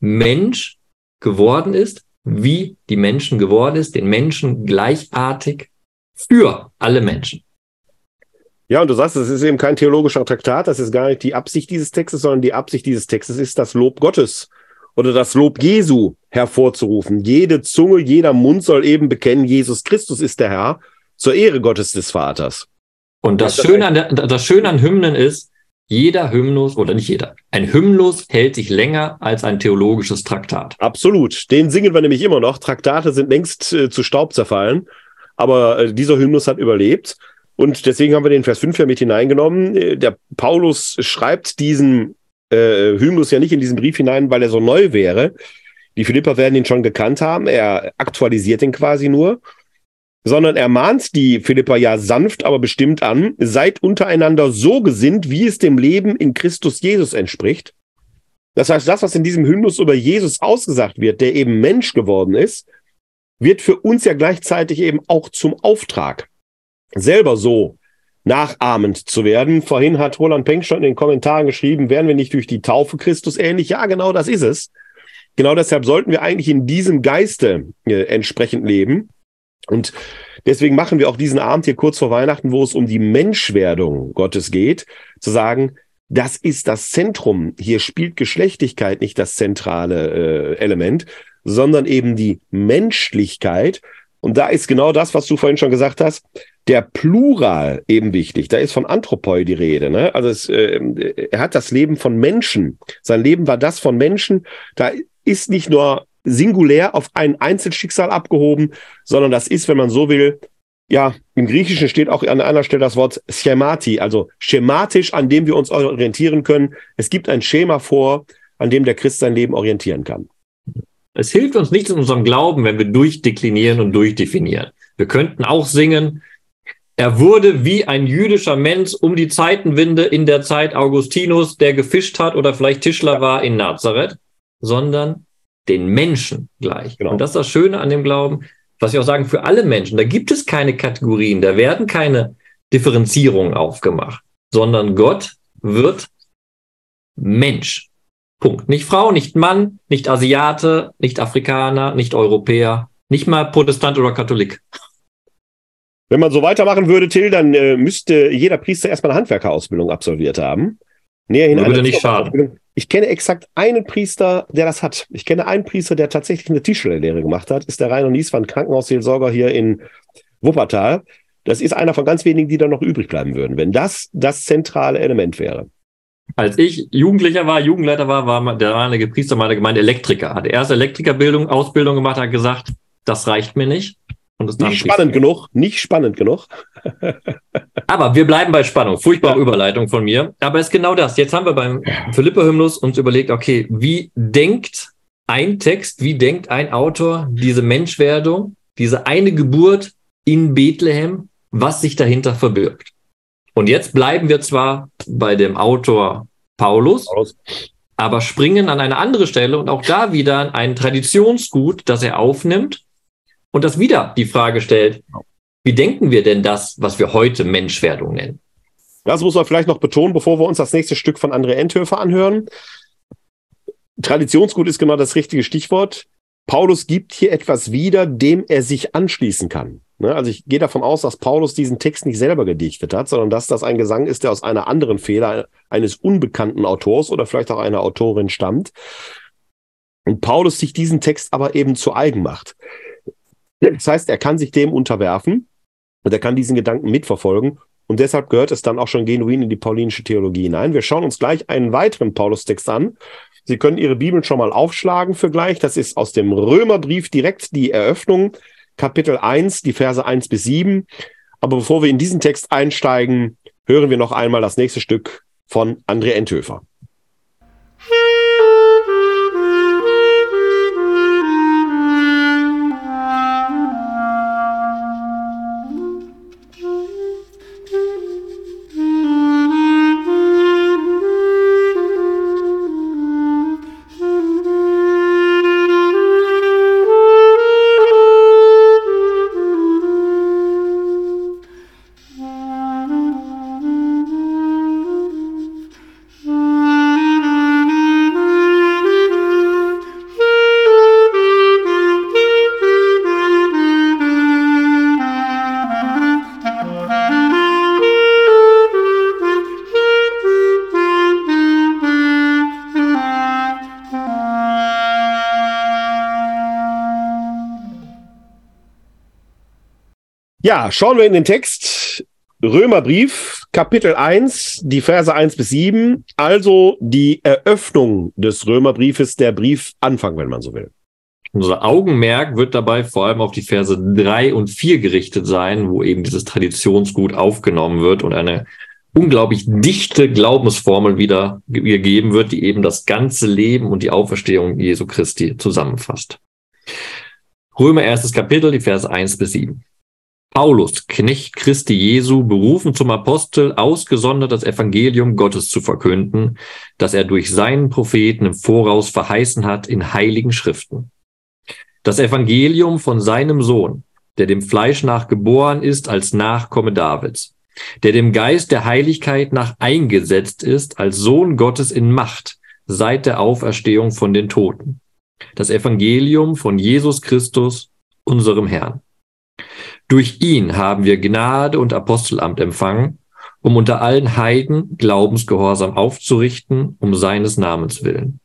Mensch geworden ist, wie die Menschen geworden ist, den Menschen gleichartig für alle Menschen. Ja, und du sagst, es ist eben kein theologischer Traktat, das ist gar nicht die Absicht dieses Textes, sondern die Absicht dieses Textes ist das Lob Gottes oder das Lob Jesu hervorzurufen. Jede Zunge, jeder Mund soll eben bekennen, Jesus Christus ist der Herr zur Ehre Gottes des Vaters. Und das, das Schöne, an der, das Schöne an Hymnen ist, jeder Hymnus, oder nicht jeder, ein Hymnus hält sich länger als ein theologisches Traktat. Absolut. Den singen wir nämlich immer noch. Traktate sind längst äh, zu Staub zerfallen. Aber äh, dieser Hymnus hat überlebt. Und deswegen haben wir den Vers 5 ja mit hineingenommen. Äh, der Paulus schreibt diesen äh, Hymnus ja nicht in diesen Brief hinein, weil er so neu wäre. Die Philipper werden ihn schon gekannt haben. Er aktualisiert ihn quasi nur. Sondern er mahnt die Philipper ja sanft, aber bestimmt an. Seid untereinander so gesinnt, wie es dem Leben in Christus Jesus entspricht. Das heißt, das, was in diesem Hymnus über Jesus ausgesagt wird, der eben Mensch geworden ist, wird für uns ja gleichzeitig eben auch zum Auftrag, selber so nachahmend zu werden. Vorhin hat Roland Penck schon in den Kommentaren geschrieben, werden wir nicht durch die Taufe Christus ähnlich? Ja, genau das ist es. Genau deshalb sollten wir eigentlich in diesem Geiste äh, entsprechend leben. Und deswegen machen wir auch diesen Abend hier kurz vor Weihnachten, wo es um die Menschwerdung Gottes geht, zu sagen, das ist das Zentrum. Hier spielt Geschlechtigkeit nicht das zentrale äh, Element, sondern eben die Menschlichkeit. Und da ist genau das, was du vorhin schon gesagt hast, der Plural eben wichtig. Da ist von Anthropoi die Rede. Ne? Also es, äh, er hat das Leben von Menschen. Sein Leben war das von Menschen. Da ist nicht nur singulär auf ein Einzelschicksal abgehoben, sondern das ist, wenn man so will, ja, im Griechischen steht auch an einer Stelle das Wort schemati, also schematisch, an dem wir uns orientieren können. Es gibt ein Schema vor, an dem der Christ sein Leben orientieren kann. Es hilft uns nicht in unserem Glauben, wenn wir durchdeklinieren und durchdefinieren. Wir könnten auch singen, er wurde wie ein jüdischer Mensch um die Zeitenwinde in der Zeit Augustinus, der gefischt hat oder vielleicht Tischler war in Nazareth, sondern den Menschen gleich. Genau. Und das ist das Schöne an dem Glauben, was wir auch sagen, für alle Menschen. Da gibt es keine Kategorien, da werden keine Differenzierungen aufgemacht, sondern Gott wird Mensch. Punkt. Nicht Frau, nicht Mann, nicht Asiate, nicht Afrikaner, nicht Europäer, nicht mal Protestant oder Katholik. Wenn man so weitermachen würde, Till, dann äh, müsste jeder Priester erstmal eine Handwerkerausbildung absolviert haben. Näherhin Würde nicht schaden. Ich kenne exakt einen Priester, der das hat. Ich kenne einen Priester, der tatsächlich eine Tischlerlehre gemacht hat. Ist der Rainer Nieswand, Krankenhausseelsorger hier in Wuppertal. Das ist einer von ganz wenigen, die da noch übrig bleiben würden, wenn das das zentrale Element wäre. Als ich Jugendlicher war, Jugendleiter war, war der damalige Priester meiner Gemeinde Elektriker. Hat erst Elektrikerbildung, Ausbildung gemacht, hat gesagt, das reicht mir nicht. Nicht spannend genug, nicht spannend genug. Aber wir bleiben bei Spannung. Furchtbare Überleitung von mir. Aber es ist genau das. Jetzt haben wir beim Philippe-Hymnus uns überlegt, okay, wie denkt ein Text, wie denkt ein Autor diese Menschwerdung, diese eine Geburt in Bethlehem, was sich dahinter verbirgt? Und jetzt bleiben wir zwar bei dem Autor Paulus, aber springen an eine andere Stelle und auch da wieder ein Traditionsgut, das er aufnimmt und das wieder die Frage stellt, wie denken wir denn das, was wir heute Menschwerdung nennen? Das muss man vielleicht noch betonen, bevor wir uns das nächste Stück von André Enthöfer anhören. Traditionsgut ist genau das richtige Stichwort. Paulus gibt hier etwas wieder, dem er sich anschließen kann. Ne, Also ich gehe davon aus, dass Paulus diesen Text nicht selber gedichtet hat, sondern dass das ein Gesang ist, der aus einer anderen Fehler eines unbekannten Autors oder vielleicht auch einer Autorin stammt. Und Paulus sich diesen Text aber eben zu eigen macht. Das heißt, er kann sich dem unterwerfen und er kann diesen Gedanken mitverfolgen und deshalb gehört es dann auch schon genuin in die paulinische Theologie hinein. Wir schauen uns gleich einen weiteren Paulus-Text an. Sie können Ihre Bibeln schon mal aufschlagen für gleich. Das ist aus dem Römerbrief direkt die Eröffnung, Kapitel 1, die Verse 1 bis 7. Aber bevor wir in diesen Text einsteigen, hören wir noch einmal das nächste Stück von André Enthöfer. Schauen wir in den Text. Römerbrief, Kapitel 1, die Verse 1 bis 7, also die Eröffnung des Römerbriefes, der Briefanfang, wenn man so will. Unser Augenmerk wird dabei vor allem auf die Verse drei und vier gerichtet sein, wo eben dieses Traditionsgut aufgenommen wird und eine unglaublich dichte Glaubensformel wieder ge- gegeben wird, die eben das ganze Leben und die Auferstehung Jesu Christi zusammenfasst. Römer erstes Kapitel, die Verse 1 bis 7. Paulus, Knecht Christi Jesu, berufen zum Apostel, ausgesondert das Evangelium Gottes zu verkünden, das er durch seinen Propheten im Voraus verheißen hat in heiligen Schriften. Das Evangelium von seinem Sohn, der dem Fleisch nach geboren ist als Nachkomme Davids, der dem Geist der Heiligkeit nach eingesetzt ist als Sohn Gottes in Macht seit der Auferstehung von den Toten. Das Evangelium von Jesus Christus, unserem Herrn. Durch ihn haben wir Gnade und Apostelamt empfangen, um unter allen Heiden Glaubensgehorsam aufzurichten, um seines Namens willen.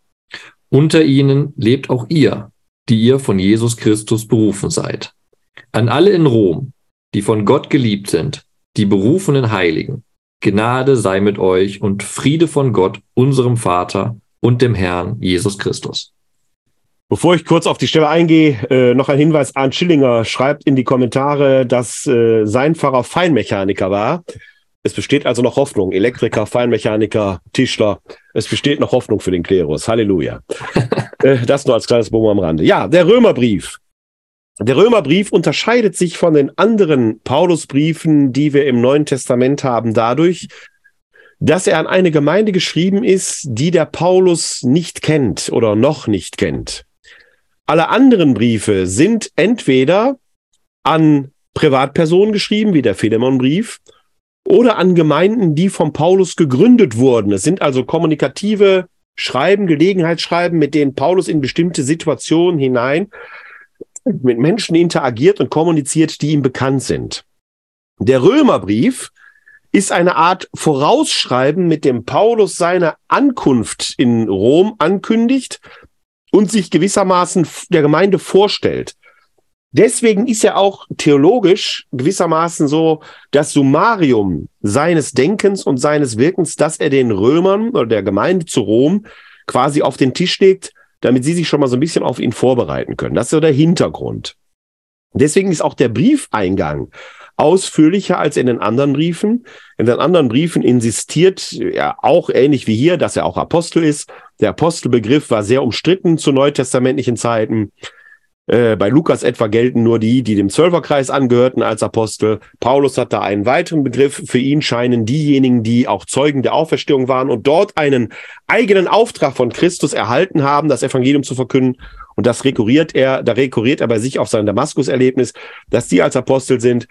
Unter ihnen lebt auch ihr, die ihr von Jesus Christus berufen seid. An alle in Rom, die von Gott geliebt sind, die berufenen Heiligen, Gnade sei mit euch und Friede von Gott, unserem Vater und dem Herrn Jesus Christus. Bevor ich kurz auf die Stelle eingehe, äh, noch ein Hinweis. Arndt Schillinger schreibt in die Kommentare, dass äh, sein Pfarrer Feinmechaniker war. Es besteht also noch Hoffnung. Elektriker, Feinmechaniker, Tischler. Es besteht noch Hoffnung für den Klerus. Halleluja. äh, das nur als kleines Bogen am Rande. Ja, der Römerbrief. Der Römerbrief unterscheidet sich von den anderen Paulusbriefen, die wir im Neuen Testament haben, dadurch, dass er an eine Gemeinde geschrieben ist, die der Paulus nicht kennt oder noch nicht kennt. Alle anderen Briefe sind entweder an Privatpersonen geschrieben, wie der Philemon-Brief, oder an Gemeinden, die von Paulus gegründet wurden. Es sind also kommunikative Schreiben, Gelegenheitsschreiben, mit denen Paulus in bestimmte Situationen hinein mit Menschen interagiert und kommuniziert, die ihm bekannt sind. Der Römerbrief ist eine Art Vorausschreiben, mit dem Paulus seine Ankunft in Rom ankündigt und sich gewissermaßen der Gemeinde vorstellt. Deswegen ist er auch theologisch gewissermaßen so das Summarium seines Denkens und seines Wirkens, dass er den Römern oder der Gemeinde zu Rom quasi auf den Tisch legt, damit sie sich schon mal so ein bisschen auf ihn vorbereiten können. Das ist so der Hintergrund. Deswegen ist auch der Briefeingang ausführlicher als in den anderen Briefen. In den anderen Briefen insistiert er auch ähnlich wie hier, dass er auch Apostel ist. Der Apostelbegriff war sehr umstritten zu neutestamentlichen Zeiten. Äh, bei Lukas etwa gelten nur die, die dem Zwölferkreis angehörten als Apostel. Paulus hat da einen weiteren Begriff. Für ihn scheinen diejenigen, die auch Zeugen der Auferstehung waren und dort einen eigenen Auftrag von Christus erhalten haben, das Evangelium zu verkünden. Und das rekurriert er, da rekurriert er bei sich auf sein Damaskus-Erlebnis, dass die als Apostel sind.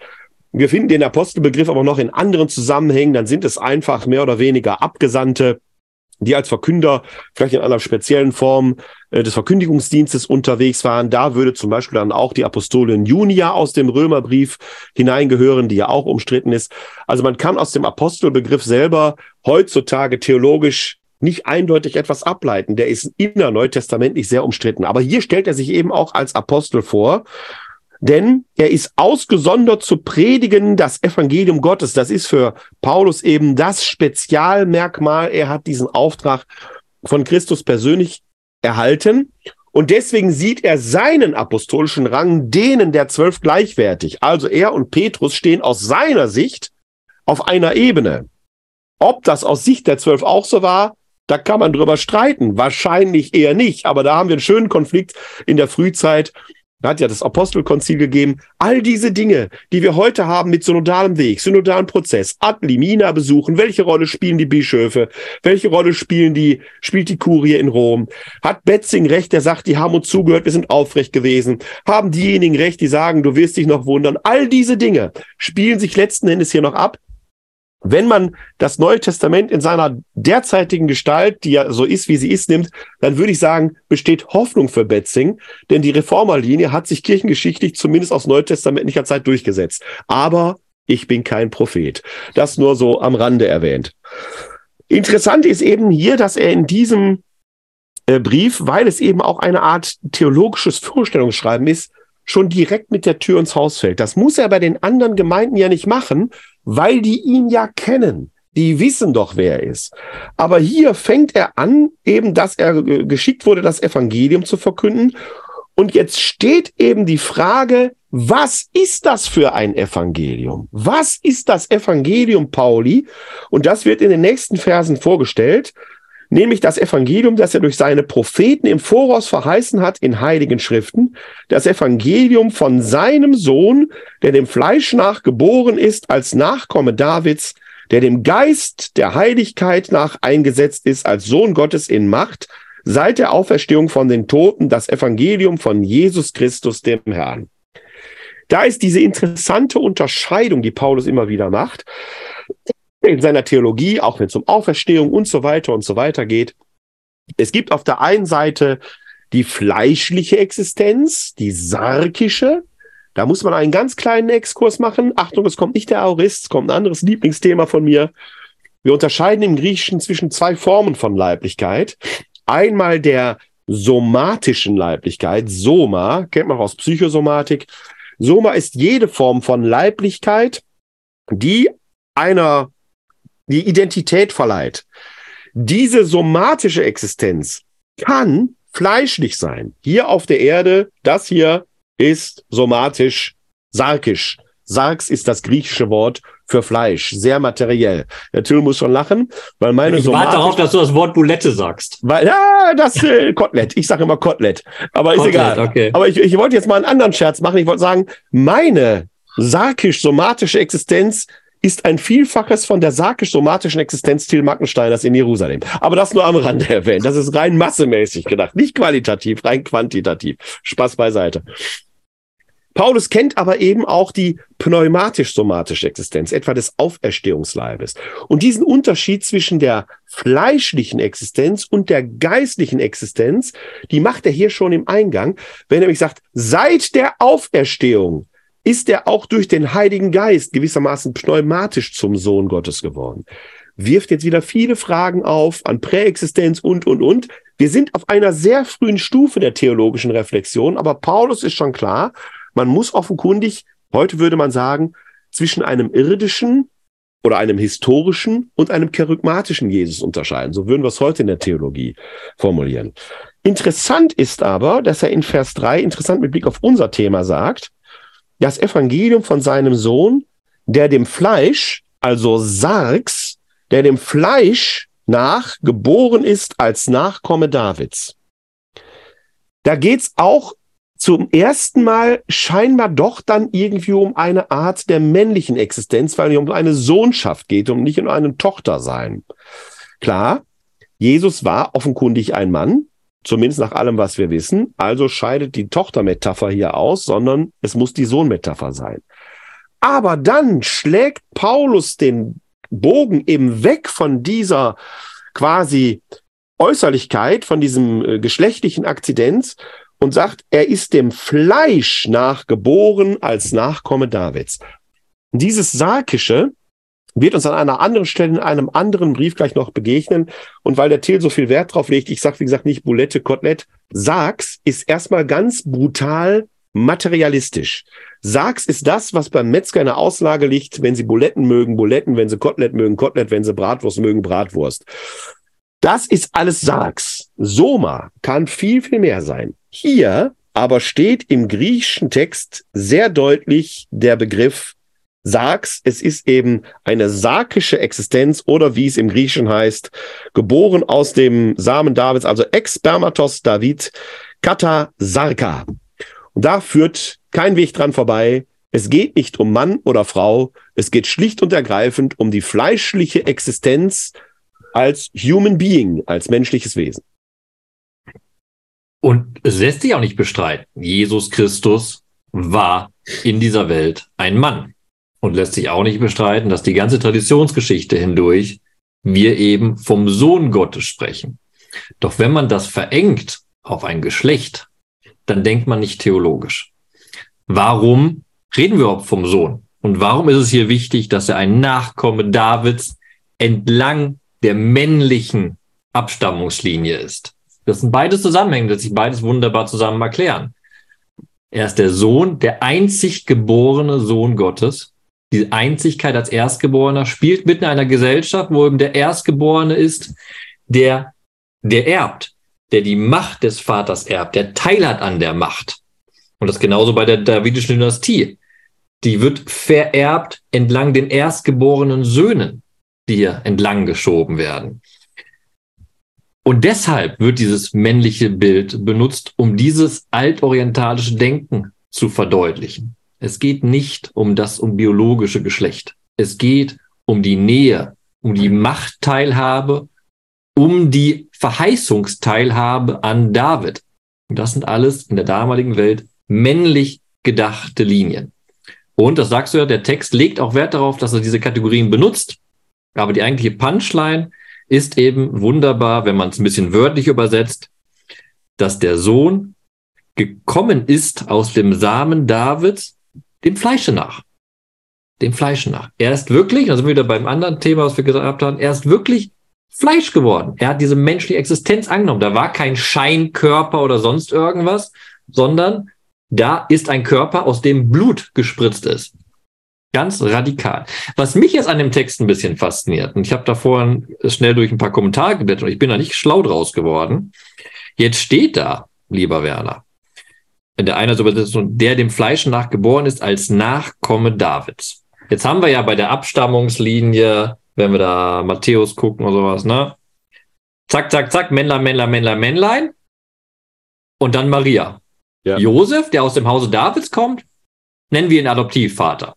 Wir finden den Apostelbegriff aber noch in anderen Zusammenhängen. Dann sind es einfach mehr oder weniger Abgesandte, die als Verkünder vielleicht in einer speziellen Form äh, des Verkündigungsdienstes unterwegs waren. Da würde zum Beispiel dann auch die Apostolin Junia aus dem Römerbrief hineingehören, die ja auch umstritten ist. Also man kann aus dem Apostelbegriff selber heutzutage theologisch nicht eindeutig etwas ableiten. Der ist innerneutestamentlich sehr umstritten. Aber hier stellt er sich eben auch als Apostel vor denn er ist ausgesondert zu predigen das Evangelium Gottes. Das ist für Paulus eben das Spezialmerkmal. Er hat diesen Auftrag von Christus persönlich erhalten. Und deswegen sieht er seinen apostolischen Rang denen der zwölf gleichwertig. Also er und Petrus stehen aus seiner Sicht auf einer Ebene. Ob das aus Sicht der zwölf auch so war, da kann man drüber streiten. Wahrscheinlich eher nicht. Aber da haben wir einen schönen Konflikt in der Frühzeit da hat ja das Apostelkonzil gegeben. All diese Dinge, die wir heute haben mit synodalem Weg, synodalen Prozess, ad limina besuchen. Welche Rolle spielen die Bischöfe? Welche Rolle spielen die, spielt die Kurie in Rom? Hat Betzing recht, der sagt, die haben uns zugehört, wir sind aufrecht gewesen? Haben diejenigen recht, die sagen, du wirst dich noch wundern? All diese Dinge spielen sich letzten Endes hier noch ab wenn man das Neue Testament in seiner derzeitigen Gestalt, die ja so ist, wie sie ist, nimmt, dann würde ich sagen, besteht Hoffnung für Betzing, denn die Reformerlinie hat sich kirchengeschichtlich zumindest aus neutestamentlicher Zeit durchgesetzt. Aber ich bin kein Prophet. Das nur so am Rande erwähnt. Interessant ist eben hier, dass er in diesem äh, Brief, weil es eben auch eine Art theologisches Vorstellungsschreiben ist, schon direkt mit der Tür ins Haus fällt. Das muss er bei den anderen Gemeinden ja nicht machen, weil die ihn ja kennen. Die wissen doch, wer er ist. Aber hier fängt er an, eben, dass er geschickt wurde, das Evangelium zu verkünden. Und jetzt steht eben die Frage, was ist das für ein Evangelium? Was ist das Evangelium Pauli? Und das wird in den nächsten Versen vorgestellt nämlich das Evangelium, das er durch seine Propheten im Voraus verheißen hat in heiligen Schriften, das Evangelium von seinem Sohn, der dem Fleisch nach geboren ist als Nachkomme Davids, der dem Geist der Heiligkeit nach eingesetzt ist als Sohn Gottes in Macht, seit der Auferstehung von den Toten, das Evangelium von Jesus Christus, dem Herrn. Da ist diese interessante Unterscheidung, die Paulus immer wieder macht in seiner Theologie, auch wenn es um Auferstehung und so weiter und so weiter geht. Es gibt auf der einen Seite die fleischliche Existenz, die sarkische. Da muss man einen ganz kleinen Exkurs machen. Achtung, es kommt nicht der Aurist, es kommt ein anderes Lieblingsthema von mir. Wir unterscheiden im Griechischen zwischen zwei Formen von Leiblichkeit. Einmal der somatischen Leiblichkeit, Soma, kennt man auch aus Psychosomatik. Soma ist jede Form von Leiblichkeit, die einer die Identität verleiht. Diese somatische Existenz kann fleischlich sein. Hier auf der Erde, das hier ist somatisch, sarkisch. Sarx ist das griechische Wort für Fleisch, sehr materiell. Der Till muss schon lachen, weil meine Ich warte darauf, dass du das Wort Boulette sagst. Weil, ja, das äh, Kotelett. Ich sage immer Kotelett. Aber ist Kotelett, egal. Okay. Aber ich, ich wollte jetzt mal einen anderen Scherz machen. Ich wollte sagen, meine sarkisch-somatische Existenz ist ein Vielfaches von der sarkisch-somatischen Existenz Till Mackensteiners in Jerusalem. Aber das nur am Rande erwähnt. Das ist rein massemäßig gedacht, nicht qualitativ, rein quantitativ. Spaß beiseite. Paulus kennt aber eben auch die pneumatisch-somatische Existenz, etwa des Auferstehungsleibes. Und diesen Unterschied zwischen der fleischlichen Existenz und der geistlichen Existenz, die macht er hier schon im Eingang, wenn er nämlich sagt, seit der Auferstehung ist er auch durch den Heiligen Geist gewissermaßen pneumatisch zum Sohn Gottes geworden. Wirft jetzt wieder viele Fragen auf an Präexistenz und, und, und. Wir sind auf einer sehr frühen Stufe der theologischen Reflexion, aber Paulus ist schon klar, man muss offenkundig, heute würde man sagen, zwischen einem irdischen oder einem historischen und einem kerygmatischen Jesus unterscheiden. So würden wir es heute in der Theologie formulieren. Interessant ist aber, dass er in Vers 3, interessant mit Blick auf unser Thema sagt, das Evangelium von seinem Sohn, der dem Fleisch, also Sargs, der dem Fleisch nach geboren ist als Nachkomme Davids. Da geht's auch zum ersten Mal scheinbar doch dann irgendwie um eine Art der männlichen Existenz, weil es um eine Sohnschaft geht und nicht um einen Tochtersein. Klar, Jesus war offenkundig ein Mann, zumindest nach allem, was wir wissen. Also scheidet die Tochtermetapher hier aus, sondern es muss die Sohnmetapher sein. Aber dann schlägt Paulus den Bogen eben weg von dieser quasi Äußerlichkeit, von diesem äh, geschlechtlichen Akzidenz und sagt, er ist dem Fleisch nachgeboren als Nachkomme Davids. Dieses Sarkische wird uns an einer anderen Stelle in einem anderen Brief gleich noch begegnen. Und weil der Till so viel Wert drauf legt, ich sage, wie gesagt, nicht Boulette, Kotelett, Sargs ist erstmal ganz brutal materialistisch. Sargs ist das, was beim Metzger in der Auslage liegt, wenn Sie Buletten mögen, Buletten, wenn Sie Kotelett mögen, Kotelett, wenn Sie Bratwurst mögen, Bratwurst. Das ist alles Sargs. Soma kann viel, viel mehr sein. Hier aber steht im griechischen Text sehr deutlich der Begriff Sargs. Es ist eben eine sarkische Existenz oder wie es im Griechischen heißt, geboren aus dem Samen Davids, also ex spermatos David, kata sarka. Und da führt kein Weg dran vorbei. Es geht nicht um Mann oder Frau. Es geht schlicht und ergreifend um die fleischliche Existenz als Human Being, als menschliches Wesen. Und es lässt sich auch nicht bestreiten. Jesus Christus war in dieser Welt ein Mann. Und lässt sich auch nicht bestreiten, dass die ganze Traditionsgeschichte hindurch wir eben vom Sohn Gottes sprechen. Doch wenn man das verengt auf ein Geschlecht, dann denkt man nicht theologisch. Warum reden wir überhaupt vom Sohn? Und warum ist es hier wichtig, dass er ein Nachkomme Davids entlang der männlichen Abstammungslinie ist? Das sind beides Zusammenhänge, dass sich beides wunderbar zusammen erklären. Er ist der Sohn, der einzig geborene Sohn Gottes. Die Einzigkeit als Erstgeborener spielt mitten in einer Gesellschaft, wo eben der Erstgeborene ist, der, der erbt, der die Macht des Vaters erbt, der Teil hat an der Macht. Und das genauso bei der Davidischen Dynastie. Die wird vererbt entlang den erstgeborenen Söhnen, die hier entlang geschoben werden. Und deshalb wird dieses männliche Bild benutzt, um dieses altorientalische Denken zu verdeutlichen. Es geht nicht um das um biologische Geschlecht. Es geht um die Nähe, um die Machtteilhabe, um die Verheißungsteilhabe an David. Und das sind alles in der damaligen Welt männlich gedachte Linien. Und das sagst du ja, der Text legt auch Wert darauf, dass er diese Kategorien benutzt. Aber die eigentliche Punchline ist eben wunderbar, wenn man es ein bisschen wörtlich übersetzt, dass der Sohn gekommen ist aus dem Samen Davids dem Fleische nach. Dem Fleische nach. Er ist wirklich, wir wieder beim anderen Thema, was wir gesagt haben, er ist wirklich Fleisch geworden. Er hat diese menschliche Existenz angenommen. Da war kein Scheinkörper oder sonst irgendwas, sondern da ist ein Körper, aus dem Blut gespritzt ist. Ganz radikal. Was mich jetzt an dem Text ein bisschen fasziniert, und ich habe da vorhin schnell durch ein paar Kommentare geblättert und ich bin da nicht schlau draus geworden. Jetzt steht da, lieber Werner, in der einer Übersetzung, der dem Fleisch nach geboren ist als Nachkomme Davids. Jetzt haben wir ja bei der Abstammungslinie, wenn wir da Matthäus gucken oder sowas, ne? Zack, zack, zack, Männlein, Männlein, Männlein, Männlein. Und dann Maria. Ja. Josef, der aus dem Hause Davids kommt, nennen wir ihn Adoptivvater.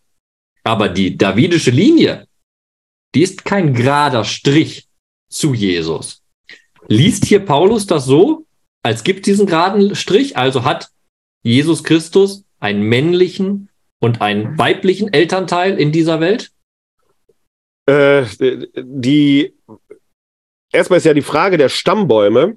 Aber die davidische Linie, die ist kein gerader Strich zu Jesus. Liest hier Paulus das so, als gibt diesen geraden Strich, also hat Jesus Christus einen männlichen und einen weiblichen Elternteil in dieser Welt? Äh, die erstmal ist ja die Frage der Stammbäume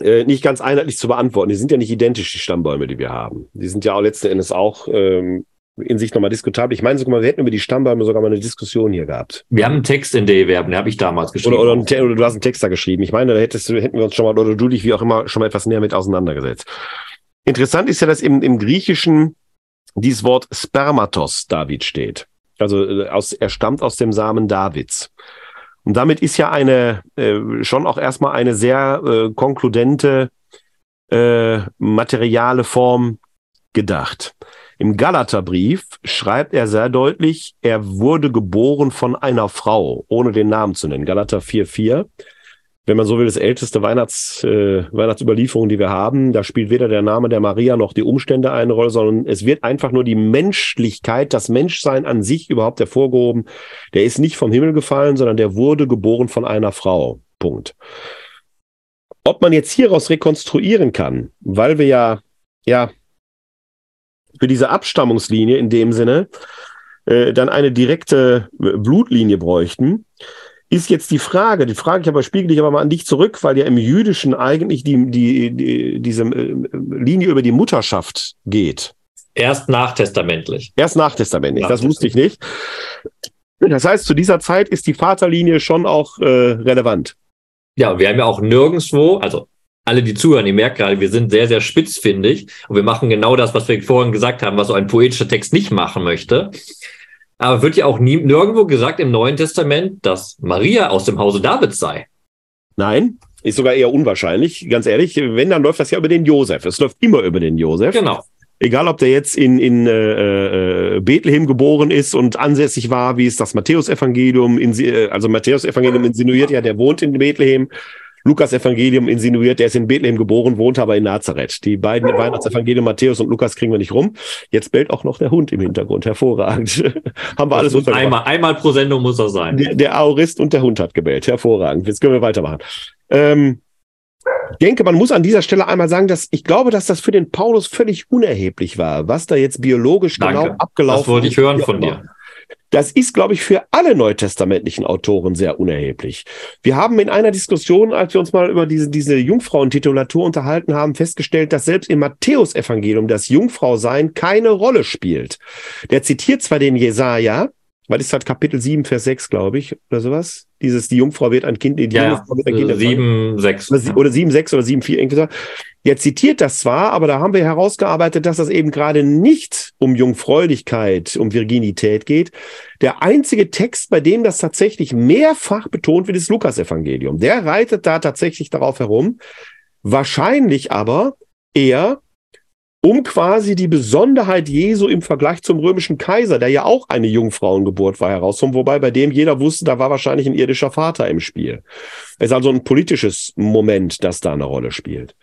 äh, nicht ganz einheitlich zu beantworten. Die sind ja nicht identisch, die Stammbäume, die wir haben. Die sind ja auch letzten Endes auch ähm, in sich nochmal diskutabel. Ich meine sogar wir hätten über die Stammbäume sogar mal eine Diskussion hier gehabt. Wir haben einen Text in der Verben, den habe ich damals geschrieben. Oder, oder, oder, du hast einen Text da geschrieben. Ich meine, da hättest, hätten wir uns schon mal, oder du dich wie auch immer, schon mal etwas näher mit auseinandergesetzt. Interessant ist ja, dass im, im Griechischen dieses Wort Spermatos David steht. Also äh, aus, er stammt aus dem Samen Davids. Und damit ist ja eine äh, schon auch erstmal eine sehr äh, konkludente äh, materiale Form gedacht. Im Galaterbrief schreibt er sehr deutlich, er wurde geboren von einer Frau, ohne den Namen zu nennen. Galater 4,4. Wenn man so will, das älteste Weihnachts, äh, Weihnachtsüberlieferung, die wir haben. Da spielt weder der Name der Maria noch die Umstände eine Rolle, sondern es wird einfach nur die Menschlichkeit, das Menschsein an sich überhaupt hervorgehoben. Der ist nicht vom Himmel gefallen, sondern der wurde geboren von einer Frau. Punkt. Ob man jetzt hieraus rekonstruieren kann, weil wir ja, ja, für diese Abstammungslinie in dem Sinne äh, dann eine direkte Blutlinie bräuchten, ist jetzt die Frage, die frage ich aber, spiegel ich aber mal an dich zurück, weil ja im Jüdischen eigentlich die, die, die diese äh, Linie über die Mutterschaft geht. Erst nachtestamentlich. Erst nachtestamentlich, das wusste ich nicht. Das heißt, zu dieser Zeit ist die Vaterlinie schon auch äh, relevant. Ja, wir haben ja auch nirgendwo, also alle, die zuhören, ihr merkt gerade, wir sind sehr, sehr spitzfindig und wir machen genau das, was wir vorhin gesagt haben, was so ein poetischer Text nicht machen möchte. Aber wird ja auch nie, nirgendwo gesagt im Neuen Testament, dass Maria aus dem Hause Davids sei. Nein, ist sogar eher unwahrscheinlich, ganz ehrlich. Wenn, dann läuft das ja über den Josef. Es läuft immer über den Josef. Genau. Egal, ob der jetzt in, in äh, äh Bethlehem geboren ist und ansässig war, wie es das Matthäusevangelium, äh, also Matthäusevangelium insinuiert ja, der wohnt in Bethlehem Lukas Evangelium insinuiert, der ist in Bethlehem geboren, wohnt aber in Nazareth. Die beiden. Weihnachtsevangelium, Matthäus und Lukas, kriegen wir nicht rum. Jetzt bellt auch noch der Hund im Hintergrund. Hervorragend. Haben wir das alles einmal, einmal pro Sendung muss er sein. Der, der Aurist und der Hund hat gebellt. Hervorragend. Jetzt können wir weitermachen. Ähm, ich denke, man muss an dieser Stelle einmal sagen, dass ich glaube, dass das für den Paulus völlig unerheblich war, was da jetzt biologisch Danke. genau abgelaufen ist. Das wollte ich hören von dir. Das ist, glaube ich, für alle neutestamentlichen Autoren sehr unerheblich. Wir haben in einer Diskussion, als wir uns mal über diese, diese Jungfrauentitulatur unterhalten haben, festgestellt, dass selbst im Matthäusevangelium das Jungfrausein keine Rolle spielt. Der zitiert zwar den Jesaja, weil ist halt Kapitel 7, Vers 6, glaube ich, oder sowas. Dieses, die Jungfrau wird ein Kind, die ja, Jungfrau wird ein Kind. 7, 6. Oder, oder 7, 6 oder 7, 4, irgendwie so. Der zitiert das zwar, aber da haben wir herausgearbeitet, dass das eben gerade nicht um Jungfräulichkeit, um Virginität geht. Der einzige Text, bei dem das tatsächlich mehrfach betont wird, ist Lukas-Evangelium. Der reitet da tatsächlich darauf herum. Wahrscheinlich aber eher um quasi die Besonderheit Jesu im Vergleich zum römischen Kaiser, der ja auch eine Jungfrauengeburt war, herauszuholen, wobei bei dem jeder wusste, da war wahrscheinlich ein irdischer Vater im Spiel. Es ist also ein politisches Moment, das da eine Rolle spielt.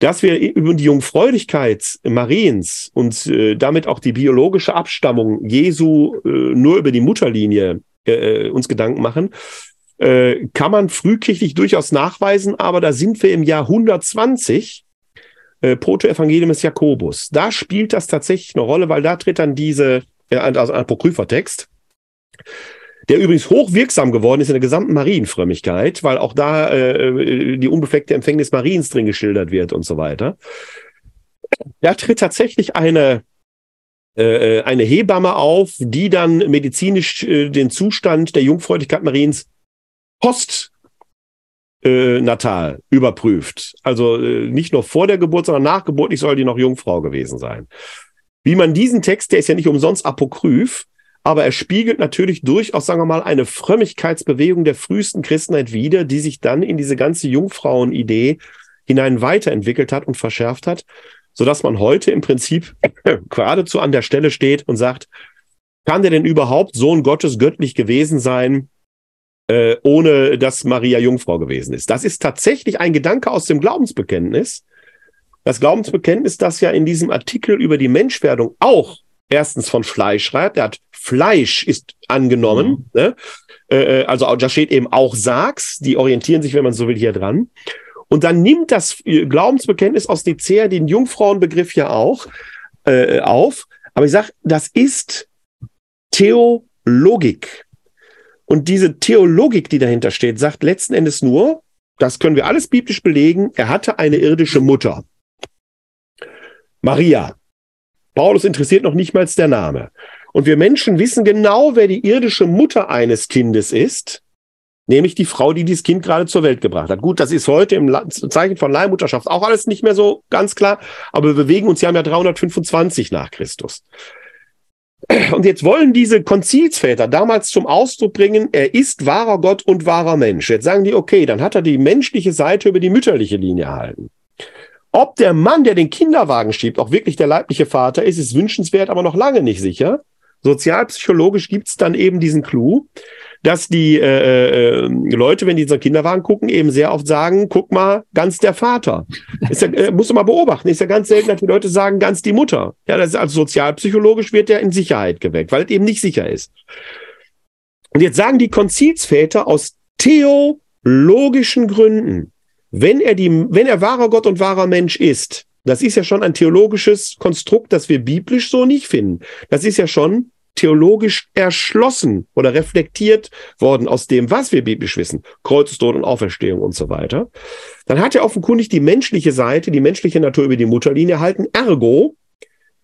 Dass wir über die Jungfräulichkeit Mariens und äh, damit auch die biologische Abstammung Jesu äh, nur über die Mutterlinie äh, äh uns Gedanken machen, äh, kann man frühkirchlich durchaus nachweisen, aber da sind wir im Jahr 120 äh, Protoevangelium des Jakobus. Da spielt das tatsächlich eine Rolle, weil da tritt dann diese, also ein Apokrypher-Text, der übrigens hochwirksam geworden ist in der gesamten Marienfrömmigkeit, weil auch da äh, die unbefleckte Empfängnis Mariens drin geschildert wird und so weiter. Da tritt tatsächlich eine äh, eine Hebamme auf, die dann medizinisch äh, den Zustand der Jungfräulichkeit Mariens post äh, natal überprüft. Also äh, nicht nur vor der Geburt, sondern nachgeburtlich soll die noch Jungfrau gewesen sein. Wie man diesen Text, der ist ja nicht umsonst apokryph, aber er spiegelt natürlich durchaus, sagen wir mal, eine Frömmigkeitsbewegung der frühesten Christenheit wider, die sich dann in diese ganze Jungfrauenidee hinein weiterentwickelt hat und verschärft hat, sodass man heute im Prinzip geradezu an der Stelle steht und sagt, kann der denn überhaupt Sohn Gottes göttlich gewesen sein, äh, ohne dass Maria Jungfrau gewesen ist. Das ist tatsächlich ein Gedanke aus dem Glaubensbekenntnis. Das Glaubensbekenntnis, das ja in diesem Artikel über die Menschwerdung auch erstens von Fleisch schreibt. Er hat Fleisch ist angenommen. Mhm. Ne? Äh, also da steht eben auch Sargs, die orientieren sich, wenn man so will, hier dran. Und dann nimmt das Glaubensbekenntnis aus Nicea den Jungfrauenbegriff ja auch äh, auf. Aber ich sage, das ist Theologik. Und diese Theologik, die dahinter steht, sagt letzten Endes nur, das können wir alles biblisch belegen, er hatte eine irdische Mutter. Maria. Paulus interessiert noch nicht mal der Name. Und wir Menschen wissen genau, wer die irdische Mutter eines Kindes ist, nämlich die Frau, die dieses Kind gerade zur Welt gebracht hat. Gut, das ist heute im Zeichen von Leihmutterschaft auch alles nicht mehr so ganz klar, aber wir bewegen uns ja im Jahr 325 nach Christus. Und jetzt wollen diese Konzilsväter damals zum Ausdruck bringen, er ist wahrer Gott und wahrer Mensch. Jetzt sagen die, okay, dann hat er die menschliche Seite über die mütterliche Linie erhalten. Ob der Mann, der den Kinderwagen schiebt, auch wirklich der leibliche Vater ist, ist wünschenswert, aber noch lange nicht sicher. Sozialpsychologisch gibt es dann eben diesen Clou, dass die äh, äh, Leute, wenn die so Kinderwagen gucken, eben sehr oft sagen, guck mal, ganz der Vater. Ist ja, äh, musst du mal beobachten, ist ja ganz selten, dass die Leute sagen, ganz die Mutter. Ja, das ist also sozialpsychologisch wird der in Sicherheit geweckt, weil es eben nicht sicher ist. Und jetzt sagen die Konzilsväter aus theologischen Gründen, wenn er die, wenn er wahrer Gott und wahrer Mensch ist, das ist ja schon ein theologisches Konstrukt, das wir biblisch so nicht finden. Das ist ja schon theologisch erschlossen oder reflektiert worden aus dem, was wir biblisch wissen, Kreuzestod und Auferstehung und so weiter, dann hat er offenkundig die menschliche Seite, die menschliche Natur über die Mutterlinie erhalten. Ergo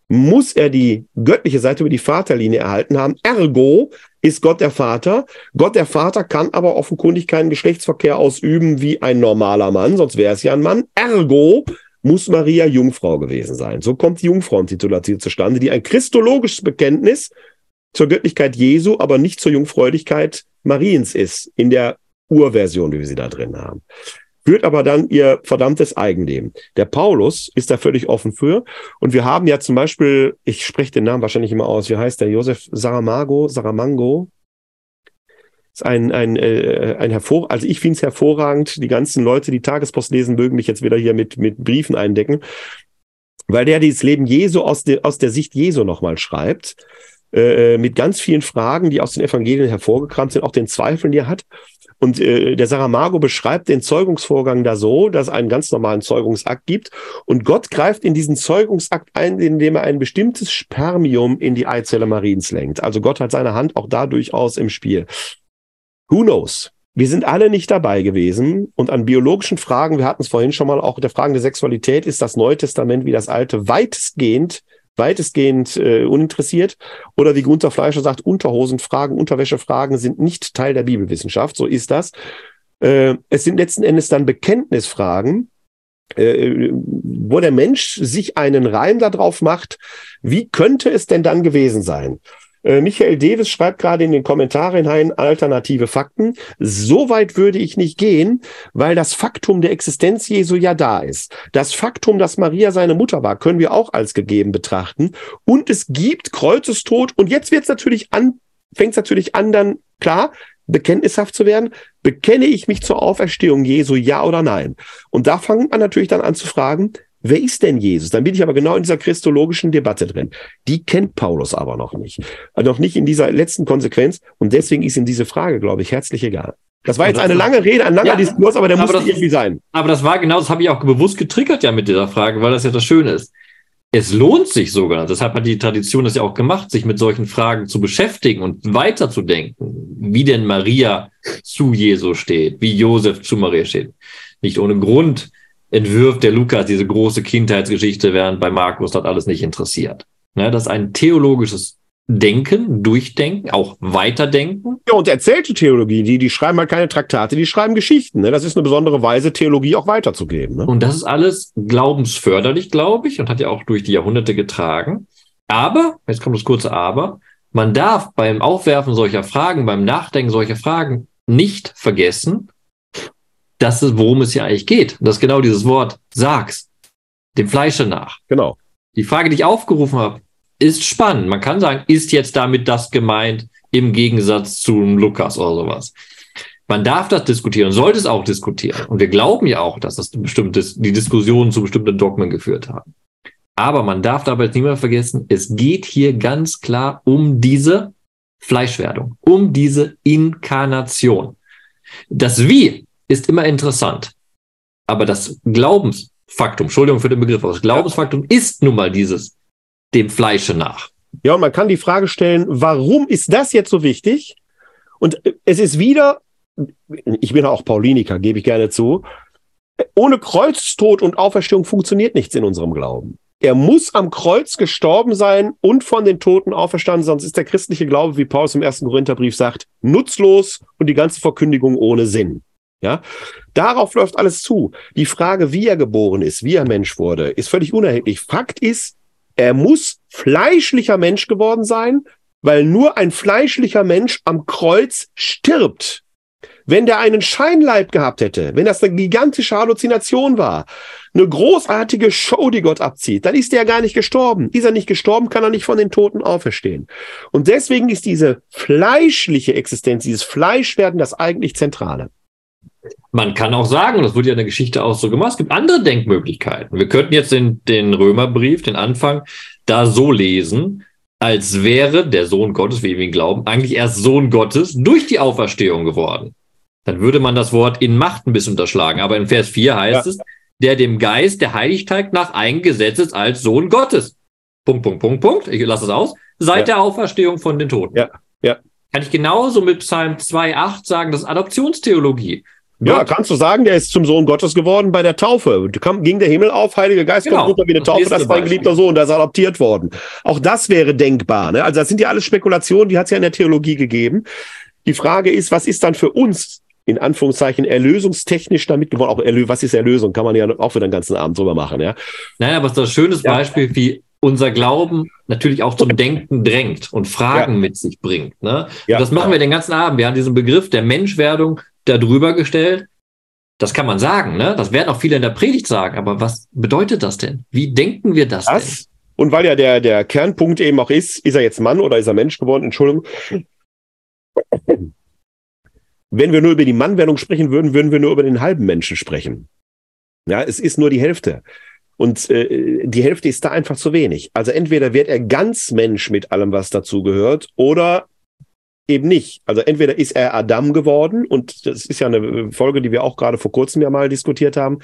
muss er die göttliche Seite über die Vaterlinie erhalten haben. Ergo ist Gott der Vater. Gott der Vater kann aber offenkundig keinen Geschlechtsverkehr ausüben wie ein normaler Mann, sonst wäre es ja ein Mann. Ergo muss Maria Jungfrau gewesen sein. So kommt die Jungfrauentitulatur zustande, die ein christologisches Bekenntnis zur Göttlichkeit Jesu, aber nicht zur Jungfräulichkeit Mariens ist, in der Urversion, wie wir sie da drin haben. Führt aber dann ihr verdammtes Eigenleben. Der Paulus ist da völlig offen für. Und wir haben ja zum Beispiel, ich spreche den Namen wahrscheinlich immer aus, wie heißt der? Josef Saramago, Saramango, ist ein, ein, äh, ein hervor, also ich finde es hervorragend. Die ganzen Leute, die Tagespost lesen, mögen mich jetzt wieder hier mit, mit Briefen eindecken, weil der dieses Leben Jesu aus, de, aus der Sicht Jesu nochmal schreibt, äh, mit ganz vielen Fragen, die aus den Evangelien hervorgekramt sind, auch den Zweifeln, die er hat. Und äh, der Saramago beschreibt den Zeugungsvorgang da so, dass es einen ganz normalen Zeugungsakt gibt. Und Gott greift in diesen Zeugungsakt ein, indem er ein bestimmtes Spermium in die Eizelle Mariens lenkt. Also Gott hat seine Hand auch da durchaus im Spiel. Who knows? Wir sind alle nicht dabei gewesen und an biologischen Fragen, wir hatten es vorhin schon mal, auch der Fragen der Sexualität ist das Neue Testament wie das Alte weitestgehend weitestgehend äh, uninteressiert. Oder wie Gunther Fleischer sagt, Unterhosenfragen, Unterwäschefragen sind nicht Teil der Bibelwissenschaft. So ist das. Äh, es sind letzten Endes dann Bekenntnisfragen, äh, wo der Mensch sich einen Reim darauf macht, wie könnte es denn dann gewesen sein? Äh, Michael Davis schreibt gerade in den Kommentaren hinein alternative Fakten. So weit würde ich nicht gehen, weil das Faktum der Existenz Jesu ja da ist. Das Faktum, dass Maria seine Mutter war, können wir auch als gegeben betrachten. Und es gibt Kreuzestod. Und jetzt wird es natürlich an, fängt es natürlich an, dann klar, bekenntnishaft zu werden. Bekenne ich mich zur Auferstehung Jesu, ja oder nein? Und da fängt man natürlich dann an zu fragen, Wer ist denn Jesus? Dann bin ich aber genau in dieser christologischen Debatte drin. Die kennt Paulus aber noch nicht. Also noch nicht in dieser letzten Konsequenz. Und deswegen ist ihm diese Frage, glaube ich, herzlich egal. Das war jetzt eine lange Rede, ein langer ja, Diskurs, aber der aber musste das, irgendwie sein. Aber das war genau, das habe ich auch bewusst getriggert ja mit dieser Frage, weil das ja das Schöne ist. Es lohnt sich sogar, deshalb hat die Tradition das ja auch gemacht, sich mit solchen Fragen zu beschäftigen und weiterzudenken, wie denn Maria zu Jesu steht, wie Josef zu Maria steht. Nicht ohne Grund entwirft der Lukas diese große Kindheitsgeschichte, während bei Markus das alles nicht interessiert. Ne, das ist ein theologisches Denken, Durchdenken, auch Weiterdenken. Ja, und erzählte Theologie, die, die schreiben halt keine Traktate, die schreiben Geschichten. Ne? Das ist eine besondere Weise, Theologie auch weiterzugeben. Ne? Und das ist alles glaubensförderlich, glaube ich, und hat ja auch durch die Jahrhunderte getragen. Aber, jetzt kommt das kurze Aber, man darf beim Aufwerfen solcher Fragen, beim Nachdenken solcher Fragen nicht vergessen, das ist, worum es hier eigentlich geht. das ist genau dieses Wort, sag's, dem Fleische nach. Genau. Die Frage, die ich aufgerufen habe, ist spannend. Man kann sagen, ist jetzt damit das gemeint im Gegensatz zu Lukas oder sowas? Man darf das diskutieren, sollte es auch diskutieren. Und wir glauben ja auch, dass das bestimmtes, die Diskussionen zu bestimmten Dogmen geführt haben. Aber man darf dabei mehr vergessen, es geht hier ganz klar um diese Fleischwerdung, um diese Inkarnation. Das Wie ist immer interessant, aber das Glaubensfaktum, Entschuldigung für den Begriff, aber das Glaubensfaktum ist nun mal dieses dem Fleische nach. Ja, und man kann die Frage stellen, warum ist das jetzt so wichtig? Und es ist wieder, ich bin auch Pauliniker, gebe ich gerne zu, ohne Kreuztod und Auferstehung funktioniert nichts in unserem Glauben. Er muss am Kreuz gestorben sein und von den Toten auferstanden, sonst ist der christliche Glaube, wie Paulus im ersten Korintherbrief sagt, nutzlos und die ganze Verkündigung ohne Sinn. Ja, darauf läuft alles zu. Die Frage, wie er geboren ist, wie er Mensch wurde, ist völlig unerheblich. Fakt ist, er muss fleischlicher Mensch geworden sein, weil nur ein fleischlicher Mensch am Kreuz stirbt. Wenn der einen Scheinleib gehabt hätte, wenn das eine gigantische Halluzination war, eine großartige Show, die Gott abzieht, dann ist er gar nicht gestorben. Ist er nicht gestorben, kann er nicht von den Toten auferstehen. Und deswegen ist diese fleischliche Existenz, dieses Fleischwerden das eigentlich Zentrale. Man kann auch sagen, und das wird ja in der Geschichte auch so gemacht, es gibt andere Denkmöglichkeiten. Wir könnten jetzt den, den Römerbrief, den Anfang, da so lesen, als wäre der Sohn Gottes, wie wir ihn glauben, eigentlich erst Sohn Gottes durch die Auferstehung geworden. Dann würde man das Wort in Macht ein bisschen unterschlagen. Aber in Vers 4 heißt ja. es, der dem Geist der Heiligkeit nach eingesetzt ist als Sohn Gottes. Punkt, Punkt, Punkt, Punkt. Ich lasse es aus. Seit ja. der Auferstehung von den Toten. Ja, ja. Kann ich genauso mit Psalm 2,8 sagen, das ist Adoptionstheologie. Ja, Gott. kannst du sagen, der ist zum Sohn Gottes geworden bei der Taufe. Kam, ging der Himmel auf, Heiliger Geist genau. kommt runter wie eine Taufe, das ist mein geliebter Sohn, der ist adoptiert worden. Auch das wäre denkbar. Ne? Also das sind ja alles Spekulationen, die hat es ja in der Theologie gegeben. Die Frage ist, was ist dann für uns in Anführungszeichen erlösungstechnisch damit geworden? Auch Erlö was ist Erlösung? Kann man ja auch wieder den ganzen Abend drüber machen. Ja? Naja, aber es ist ein schönes ja. Beispiel, wie unser Glauben natürlich auch zum Denken drängt und Fragen ja. mit sich bringt. Ne? Ja, das machen wir den ganzen Abend. Wir haben diesen Begriff der Menschwerdung darüber gestellt. Das kann man sagen, ne? Das werden auch viele in der Predigt sagen. Aber was bedeutet das denn? Wie denken wir das, das denn? Und weil ja der, der Kernpunkt eben auch ist, ist er jetzt Mann oder ist er Mensch geworden? Entschuldigung. Wenn wir nur über die Mannwerdung sprechen würden, würden wir nur über den halben Menschen sprechen. Ja, es ist nur die Hälfte. Und äh, die Hälfte ist da einfach zu wenig. Also entweder wird er ganz Mensch mit allem, was dazu gehört, oder eben nicht. Also entweder ist er Adam geworden, und das ist ja eine Folge, die wir auch gerade vor kurzem ja mal diskutiert haben.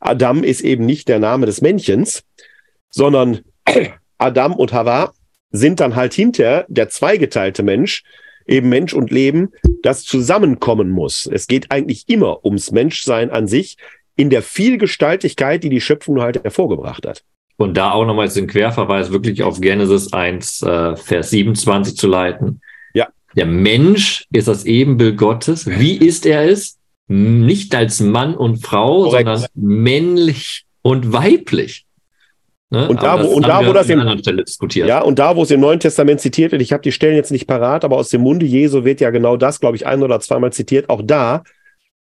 Adam ist eben nicht der Name des Männchens, sondern Adam und Hawa sind dann halt hinter der zweigeteilte Mensch, eben Mensch und Leben, das zusammenkommen muss. Es geht eigentlich immer ums Menschsein an sich in der Vielgestaltigkeit, die die Schöpfung halt hervorgebracht hat. Und da auch nochmal den Querverweis wirklich auf Genesis 1, äh, Vers 27 zu leiten. Der Mensch ist das Ebenbild Gottes. Wie ist er es? Nicht als Mann und Frau, Korrekt. sondern männlich und weiblich. Ne? Und da, wo, und da, wo das im, ja, und da, wo es im Neuen Testament zitiert wird, ich habe die Stellen jetzt nicht parat, aber aus dem Munde Jesu wird ja genau das, glaube ich, ein oder zweimal zitiert. Auch da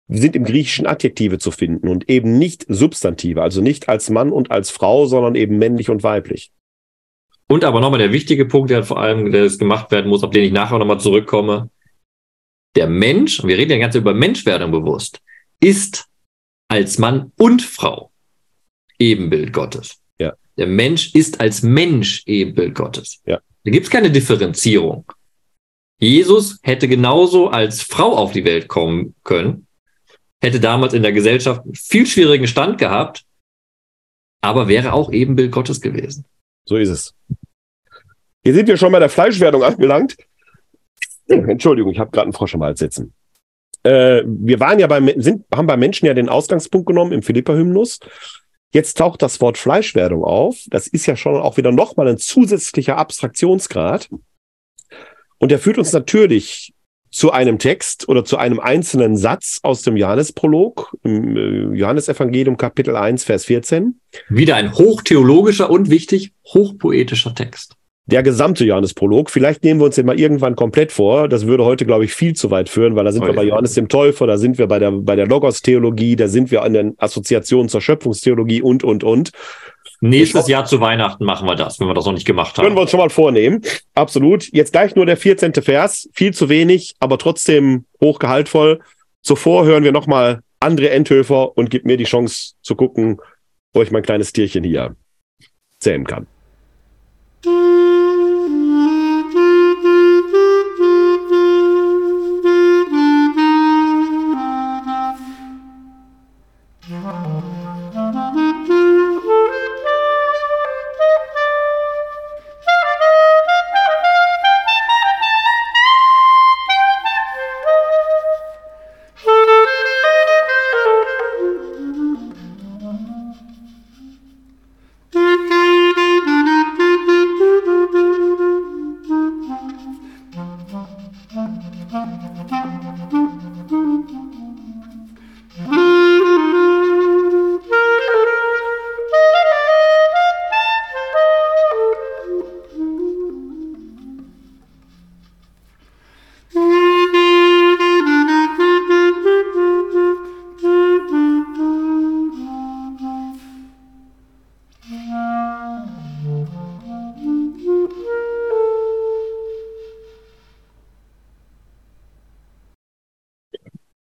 sind im Griechischen Adjektive zu finden und eben nicht Substantive, also nicht als Mann und als Frau, sondern eben männlich und weiblich. Und aber nochmal der wichtige Punkt, der vor allem der gemacht werden muss, auf den ich nachher nochmal zurückkomme. Der Mensch, und wir reden ja ganz über Menschwerdung bewusst, ist als Mann und Frau Ebenbild Gottes. Ja. Der Mensch ist als Mensch Ebenbild Gottes. Ja. Da gibt es keine Differenzierung. Jesus hätte genauso als Frau auf die Welt kommen können, hätte damals in der Gesellschaft einen viel schwierigen Stand gehabt, aber wäre auch Ebenbild Gottes gewesen. So ist es. Hier sind wir schon bei der Fleischwerdung angelangt. Entschuldigung, ich habe gerade einen Frosch am Hals sitzen. Äh, wir waren ja beim, sind, haben beim Menschen ja den Ausgangspunkt genommen im Philippa-Hymnus. Jetzt taucht das Wort Fleischwerdung auf. Das ist ja schon auch wieder nochmal ein zusätzlicher Abstraktionsgrad. Und der führt uns natürlich zu einem Text oder zu einem einzelnen Satz aus dem Johannesprolog im äh, Johannesevangelium Kapitel 1 Vers 14. Wieder ein hochtheologischer und wichtig hochpoetischer Text. Der gesamte Johannesprolog. Vielleicht nehmen wir uns den mal irgendwann komplett vor. Das würde heute, glaube ich, viel zu weit führen, weil da sind oh, wir bei Johannes dem Täufer, da sind wir bei der, bei der Logos-Theologie, da sind wir an den Assoziationen zur Schöpfungstheologie und, und, und. Nächstes Jahr zu Weihnachten machen wir das, wenn wir das noch nicht gemacht haben. Können wir uns schon mal vornehmen. Absolut. Jetzt gleich nur der 14. Vers. Viel zu wenig, aber trotzdem hochgehaltvoll. Zuvor hören wir nochmal André Endhöfer und gibt mir die Chance zu gucken, wo ich mein kleines Tierchen hier. zähmen kann.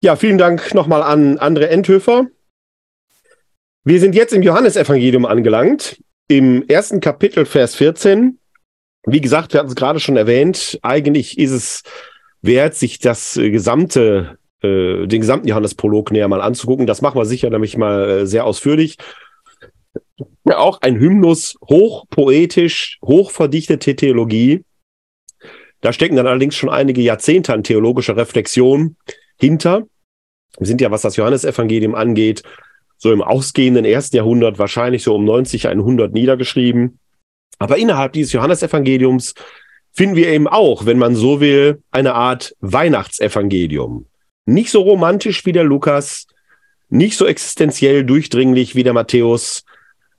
Ja, vielen Dank nochmal an Andre Endhöfer. Wir sind jetzt im Johannesevangelium angelangt, im ersten Kapitel, Vers 14. Wie gesagt, wir hatten es gerade schon erwähnt, eigentlich ist es wert, sich das gesamte, äh, den gesamten Johannesprolog näher mal anzugucken. Das machen wir sicher nämlich mal äh, sehr ausführlich. Ja, auch ein Hymnus, hochpoetisch, hochverdichtete Theologie. Da stecken dann allerdings schon einige Jahrzehnte an theologischer Reflexion hinter. Wir sind ja, was das Johannesevangelium angeht, so im ausgehenden ersten Jahrhundert wahrscheinlich so um 90, 100 niedergeschrieben. Aber innerhalb dieses Johannesevangeliums finden wir eben auch, wenn man so will, eine Art Weihnachtsevangelium. Nicht so romantisch wie der Lukas, nicht so existenziell durchdringlich wie der Matthäus,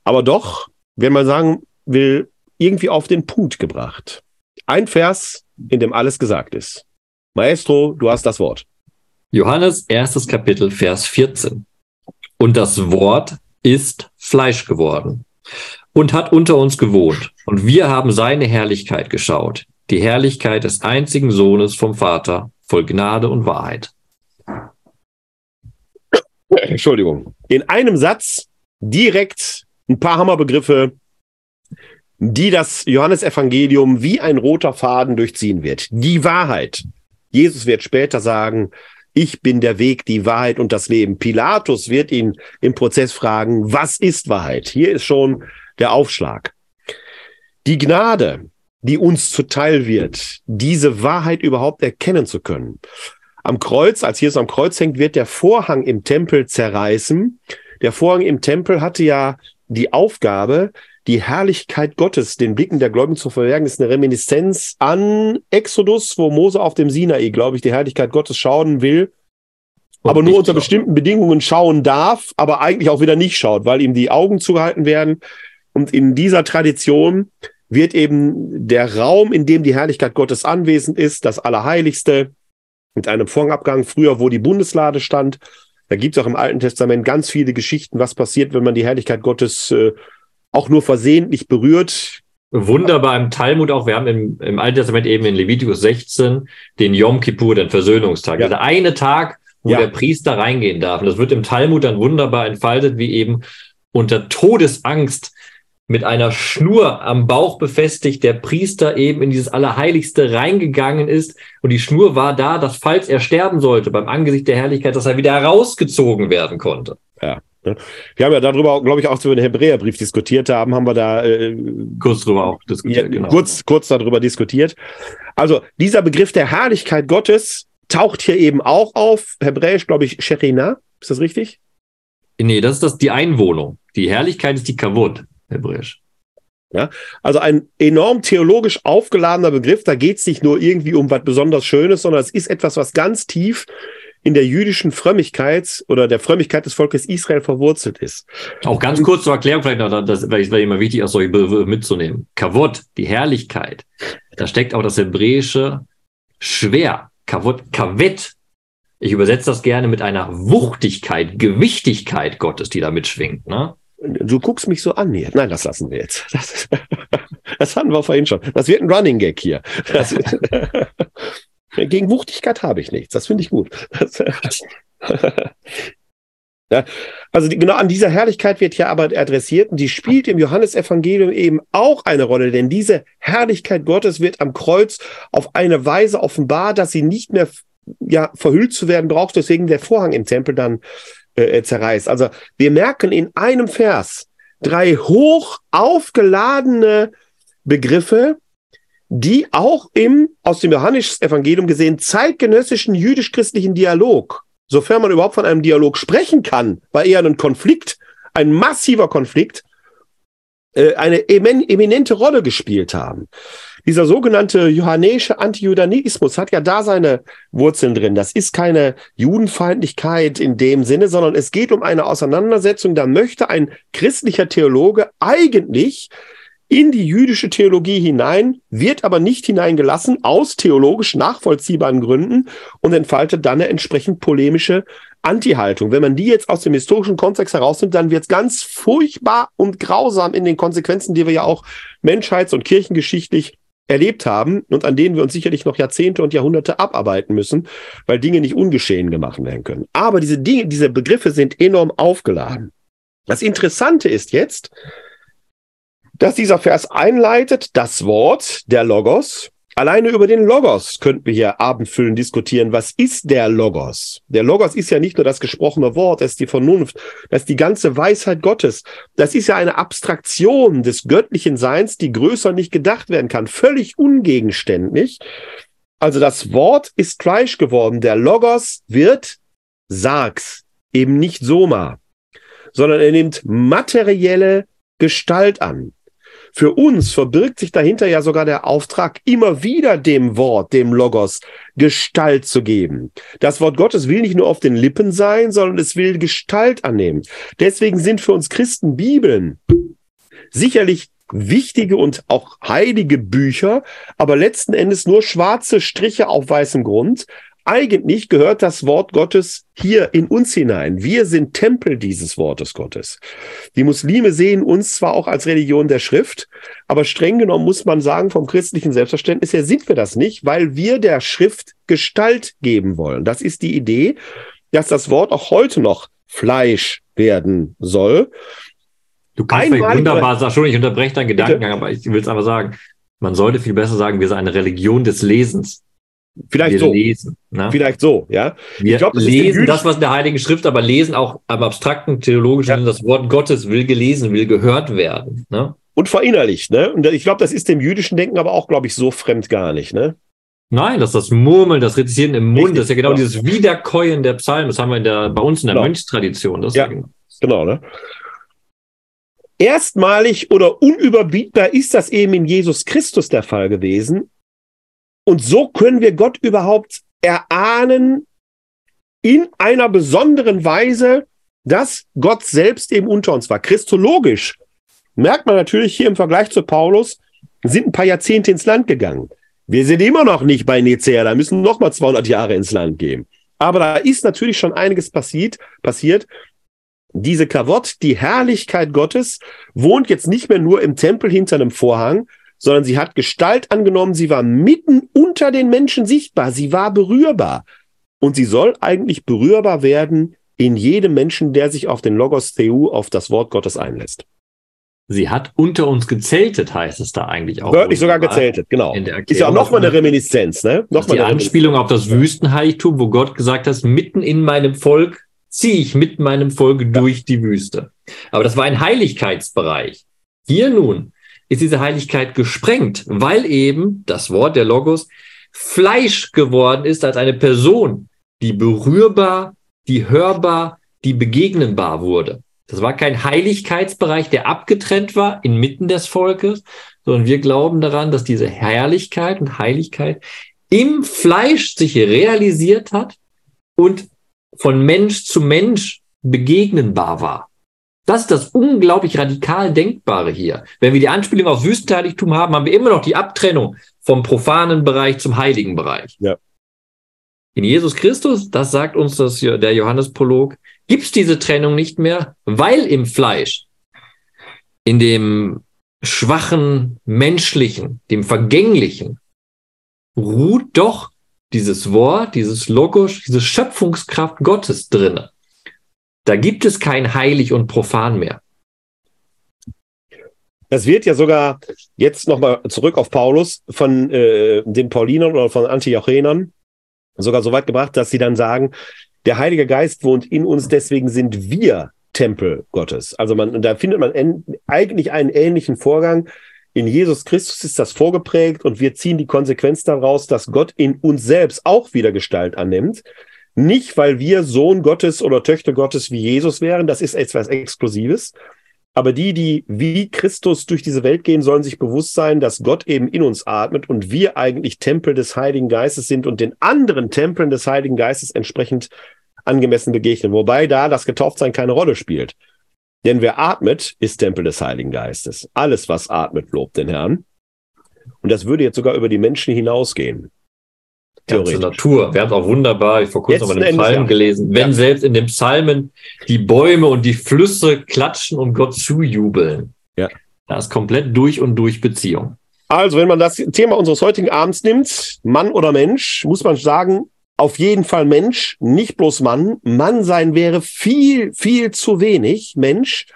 aber doch, wenn man sagen will, irgendwie auf den Punkt gebracht. Ein Vers, in dem alles gesagt ist. Maestro, du hast das Wort. Johannes erstes Kapitel, Vers 14. Und das Wort ist Fleisch geworden und hat unter uns gewohnt. Und wir haben seine Herrlichkeit geschaut. Die Herrlichkeit des einzigen Sohnes vom Vater, voll Gnade und Wahrheit. Entschuldigung. In einem Satz direkt ein paar Hammerbegriffe, die das Johannesevangelium wie ein roter Faden durchziehen wird. Die Wahrheit. Jesus wird später sagen, ich bin der Weg, die Wahrheit und das Leben. Pilatus wird ihn im Prozess fragen, was ist Wahrheit? Hier ist schon der Aufschlag. Die Gnade, die uns zuteil wird, diese Wahrheit überhaupt erkennen zu können. Am Kreuz, als Jesus am Kreuz hängt, wird der Vorhang im Tempel zerreißen. Der Vorhang im Tempel hatte ja die Aufgabe, die Herrlichkeit Gottes den Blicken der Gläubigen zu verbergen, ist eine Reminiszenz an Exodus, wo Mose auf dem Sinai, glaube ich, die Herrlichkeit Gottes schauen will, Und aber nur unter schauen. bestimmten Bedingungen schauen darf, aber eigentlich auch wieder nicht schaut, weil ihm die Augen zugehalten werden. Und in dieser Tradition wird eben der Raum, in dem die Herrlichkeit Gottes anwesend ist, das Allerheiligste, mit einem Vorhangabgang, früher, wo die Bundeslade stand. Da gibt es auch im Alten Testament ganz viele Geschichten, was passiert, wenn man die Herrlichkeit Gottes äh, auch nur versehentlich berührt. Wunderbar im Talmud auch. Wir haben im, im Alten Testament eben in Levitikus 16 den Yom Kippur, den Versöhnungstag. Ja. Also eine Tag, wo ja. der Priester reingehen darf. Und das wird im Talmud dann wunderbar entfaltet, wie eben unter Todesangst mit einer Schnur am Bauch befestigt der Priester eben in dieses Allerheiligste reingegangen ist. Und die Schnur war da, dass falls er sterben sollte beim Angesicht der Herrlichkeit, dass er wieder herausgezogen werden konnte. Ja. Ne? Wir haben ja darüber, glaube ich, auch über den Hebräerbrief diskutiert haben, haben wir da äh, kurz drüber auch diskutiert. Ja, genau. Kurz, kurz darüber diskutiert. Also dieser Begriff der Herrlichkeit Gottes taucht hier eben auch auf. Hebräisch, glaube ich, Shechina. Ist das richtig? Nee, das ist das die Einwohnung. Die Herrlichkeit ist die Kavod, Hebräisch. Ja, also ein enorm theologisch aufgeladener Begriff. Da geht es nicht nur irgendwie um was besonders Schönes, sondern es ist etwas, was ganz tief in der jüdischen Frömmigkeit oder der Frömmigkeit des Volkes Israel verwurzelt ist. Auch ganz kurz zur Erklärung vielleicht noch, das wäre immer wichtig, auch solche Begriffe mitzunehmen. Kavod, die Herrlichkeit, da steckt auch das hebräische schwer. Kavod, kavet. Ich übersetze das gerne mit einer Wuchtigkeit, Gewichtigkeit Gottes, die da mitschwingt. Ne? Du guckst mich so an hier. Nein, das lassen wir jetzt. Das, das hatten wir vorhin schon. Das wird ein Running Gag hier. Gegen Wuchtigkeit habe ich nichts. Das finde ich gut. Ja, also die, genau an dieser Herrlichkeit wird ja aber adressiert und die spielt im Johannesevangelium eben auch eine Rolle, denn diese Herrlichkeit Gottes wird am Kreuz auf eine Weise offenbar, dass sie nicht mehr ja verhüllt zu werden braucht, deswegen der Vorhang im Tempel dann äh, zerreißt. Also wir merken in einem Vers drei hoch aufgeladene Begriffe, die auch im aus dem Johannesevangelium gesehen zeitgenössischen jüdisch-christlichen Dialog sofern man überhaupt von einem Dialog sprechen kann, war eher ein Konflikt, ein massiver Konflikt, äh, eine eminente Rolle gespielt haben. Dieser sogenannte johannäische Antijudanismus hat ja da seine Wurzeln drin. Das ist keine Judenfeindlichkeit in dem Sinne, sondern es geht um eine Auseinandersetzung. Da möchte ein christlicher Theologe eigentlich in die jüdische Theologie hinein, wird aber nicht hineingelassen aus theologisch nachvollziehbaren Gründen und entfaltet dann eine entsprechend polemische Anti-Haltung. Wenn man die jetzt aus dem historischen Kontext herausnimmt, dann wird es ganz furchtbar und grausam in den Konsequenzen, die wir ja auch menschheits- und kirchengeschichtlich erlebt haben und an denen wir uns sicherlich noch Jahrzehnte und Jahrhunderte abarbeiten müssen, weil Dinge nicht ungeschehen gemacht werden können. Aber diese Dinge, diese Begriffe sind enorm aufgeladen. Das Interessante ist jetzt, dass dieser Vers einleitet, das Wort, der Logos. Alleine über den Logos könnten wir hier abendfüllend diskutieren. Was ist der Logos? Der Logos ist ja nicht nur das gesprochene Wort, das ist die Vernunft, das ist die ganze Weisheit Gottes. Das ist ja eine Abstraktion des göttlichen Seins, die größer nicht gedacht werden kann, völlig ungegenständlich. Also das Wort ist Fleisch geworden. Der Logos wird Sargs, eben nicht Soma, sondern er nimmt materielle Gestalt an. Für uns verbirgt sich dahinter ja sogar der Auftrag, immer wieder dem Wort, dem Logos, Gestalt zu geben. Das Wort Gottes will nicht nur auf den Lippen sein, sondern es will Gestalt annehmen. Deswegen sind für uns Christen Bibeln sicherlich wichtige und auch heilige Bücher, aber letzten Endes nur schwarze Striche auf weißem Grund, eigentlich gehört das Wort Gottes hier in uns hinein. Wir sind Tempel dieses Wortes Gottes. Die Muslime sehen uns zwar auch als Religion der Schrift, aber streng genommen muss man sagen, vom christlichen Selbstverständnis her sind wir das nicht, weil wir der Schrift Gestalt geben wollen. Das ist die Idee, dass das Wort auch heute noch Fleisch werden soll. Du kannst Einmal wunderbar sagen, schon, ich unterbreche deinen Gedankengang, aber ich will es aber sagen, man sollte viel besser sagen, wir sind eine Religion des Lesens. Vielleicht wir so. Lesen, ne? Vielleicht so, ja. Wir glaub, das lesen das, was in der Heiligen Schrift, aber lesen auch am abstrakten theologischen ja. das Wort Gottes will gelesen, will gehört werden. Ne? Und verinnerlicht, ne? Und ich glaube, das ist dem jüdischen Denken aber auch, glaube ich, so fremd gar nicht, ne? Nein, das ist das Murmeln, das Rezitieren im Mund, Richtig, das ist ja genau, genau, dieses Wiederkäuen der Psalmen. Das haben wir in der, bei uns in der genau. Mönchstradition. Das ja, genau. genau, ne? Erstmalig oder unüberbietbar ist das eben in Jesus Christus der Fall gewesen. Und so können wir Gott überhaupt erahnen in einer besonderen Weise, dass Gott selbst eben unter uns war. Christologisch merkt man natürlich hier im Vergleich zu Paulus, sind ein paar Jahrzehnte ins Land gegangen. Wir sind immer noch nicht bei Nicea, da müssen noch mal 200 Jahre ins Land gehen. Aber da ist natürlich schon einiges passiert, passiert. Diese Kavott, die Herrlichkeit Gottes, wohnt jetzt nicht mehr nur im Tempel hinter einem Vorhang, sondern sie hat Gestalt angenommen, sie war mitten unter den Menschen sichtbar, sie war berührbar. Und sie soll eigentlich berührbar werden in jedem Menschen, der sich auf den Logos Theu, auf das Wort Gottes einlässt. Sie hat unter uns gezeltet, heißt es da eigentlich auch. Wörtlich sogar gezeltet, genau. Ist ja auch nochmal eine Reminiszenz, ne? Nochmal die Anspielung auf das Wüstenheiligtum, wo Gott gesagt hat, mitten in meinem Volk ziehe ich mit meinem Volk durch die Wüste. Aber das war ein Heiligkeitsbereich. Hier nun ist diese Heiligkeit gesprengt, weil eben das Wort der Logos Fleisch geworden ist als eine Person, die berührbar, die hörbar, die begegnenbar wurde. Das war kein Heiligkeitsbereich, der abgetrennt war inmitten des Volkes, sondern wir glauben daran, dass diese Herrlichkeit und Heiligkeit im Fleisch sich realisiert hat und von Mensch zu Mensch begegnenbar war. Das ist das unglaublich radikal Denkbare hier. Wenn wir die Anspielung auf Wüstenheiligtum haben, haben wir immer noch die Abtrennung vom profanen Bereich zum heiligen Bereich. Ja. In Jesus Christus, das sagt uns das hier, der Johannesprolog, gibt es diese Trennung nicht mehr, weil im Fleisch, in dem schwachen menschlichen, dem vergänglichen, ruht doch dieses Wort, dieses Logos, diese Schöpfungskraft Gottes drinne. Da gibt es kein heilig und profan mehr. Das wird ja sogar jetzt nochmal zurück auf Paulus von äh, den Paulinern oder von Antiochenern sogar so weit gebracht, dass sie dann sagen, der Heilige Geist wohnt in uns, deswegen sind wir Tempel Gottes. Also man, da findet man eigentlich einen ähnlichen Vorgang. In Jesus Christus ist das vorgeprägt und wir ziehen die Konsequenz daraus, dass Gott in uns selbst auch wieder Gestalt annimmt. Nicht, weil wir Sohn Gottes oder Töchter Gottes wie Jesus wären, das ist etwas Exklusives, aber die, die wie Christus durch diese Welt gehen, sollen sich bewusst sein, dass Gott eben in uns atmet und wir eigentlich Tempel des Heiligen Geistes sind und den anderen Tempeln des Heiligen Geistes entsprechend angemessen begegnen. Wobei da das Getauftsein keine Rolle spielt. Denn wer atmet, ist Tempel des Heiligen Geistes. Alles, was atmet, lobt den Herrn. Und das würde jetzt sogar über die Menschen hinausgehen ganze Natur. Wir haben es auch wunderbar, ich vor kurzem mal den Psalm ja. gelesen, wenn ja. selbst in den Psalmen die Bäume und die Flüsse klatschen und Gott zujubeln. Ja. Da ist komplett durch und durch Beziehung. Also, wenn man das Thema unseres heutigen Abends nimmt, Mann oder Mensch, muss man sagen, auf jeden Fall Mensch, nicht bloß Mann. Mann sein wäre viel, viel zu wenig Mensch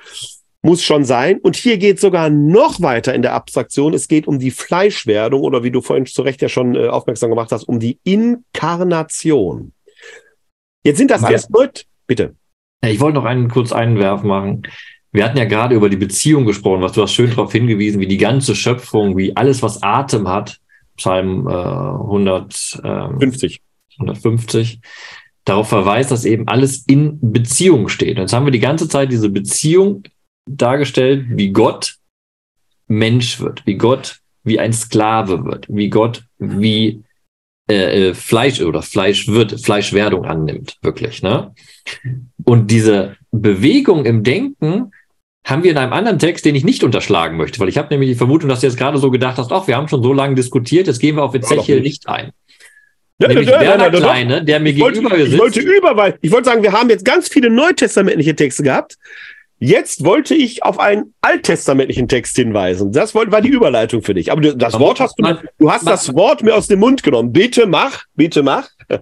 muss schon sein. Und hier geht sogar noch weiter in der Abstraktion. Es geht um die Fleischwerdung oder wie du vorhin zu Recht ja schon äh, aufmerksam gemacht hast, um die Inkarnation. Jetzt sind das Leute. Bitte. Ich wollte noch einen kurz Einwerf machen. Wir hatten ja gerade über die Beziehung gesprochen, was du hast schön darauf hingewiesen, wie die ganze Schöpfung, wie alles, was Atem hat, Psalm äh, 150. 150, darauf verweist, dass eben alles in Beziehung steht. Und jetzt haben wir die ganze Zeit diese Beziehung dargestellt, wie Gott Mensch wird, wie Gott wie ein Sklave wird, wie Gott wie äh, äh, Fleisch oder Fleisch wird, Fleischwerdung annimmt, wirklich. Ne? Und diese Bewegung im Denken haben wir in einem anderen Text, den ich nicht unterschlagen möchte, weil ich habe nämlich die Vermutung, dass du jetzt gerade so gedacht hast, ach, wir haben schon so lange diskutiert, jetzt gehen wir auf Ezechiel nicht ein. Ja, nämlich ja, Werner ja, Kleine, der mir ich gegenüber wollte, Ich wollte über, weil ich wollte sagen, wir haben jetzt ganz viele neutestamentliche Texte gehabt. Jetzt wollte ich auf einen alttestamentlichen Text hinweisen. Das war die Überleitung für dich. Aber das Aber Wort hast du, du hast das Wort mir aus dem Mund genommen. Bitte mach, bitte mach.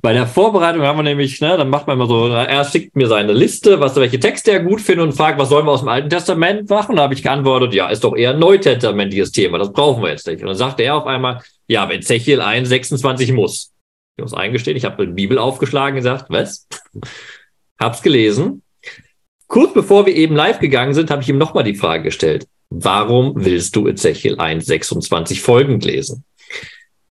Bei der Vorbereitung haben wir nämlich, ne, dann macht man immer so, er schickt mir seine Liste, was welche Texte er gut findet und fragt, was sollen wir aus dem Alten Testament machen? Und da habe ich geantwortet, ja, ist doch eher ein neutestamentliches Thema, das brauchen wir jetzt nicht. Und dann sagte er auf einmal, ja, wenn Zechiel 1, 26 muss. Ich muss eingestehen, ich habe die Bibel aufgeschlagen und gesagt, was? Hab's gelesen, Kurz bevor wir eben live gegangen sind, habe ich ihm nochmal die Frage gestellt. Warum willst du Ezechiel 1,26 folgend lesen?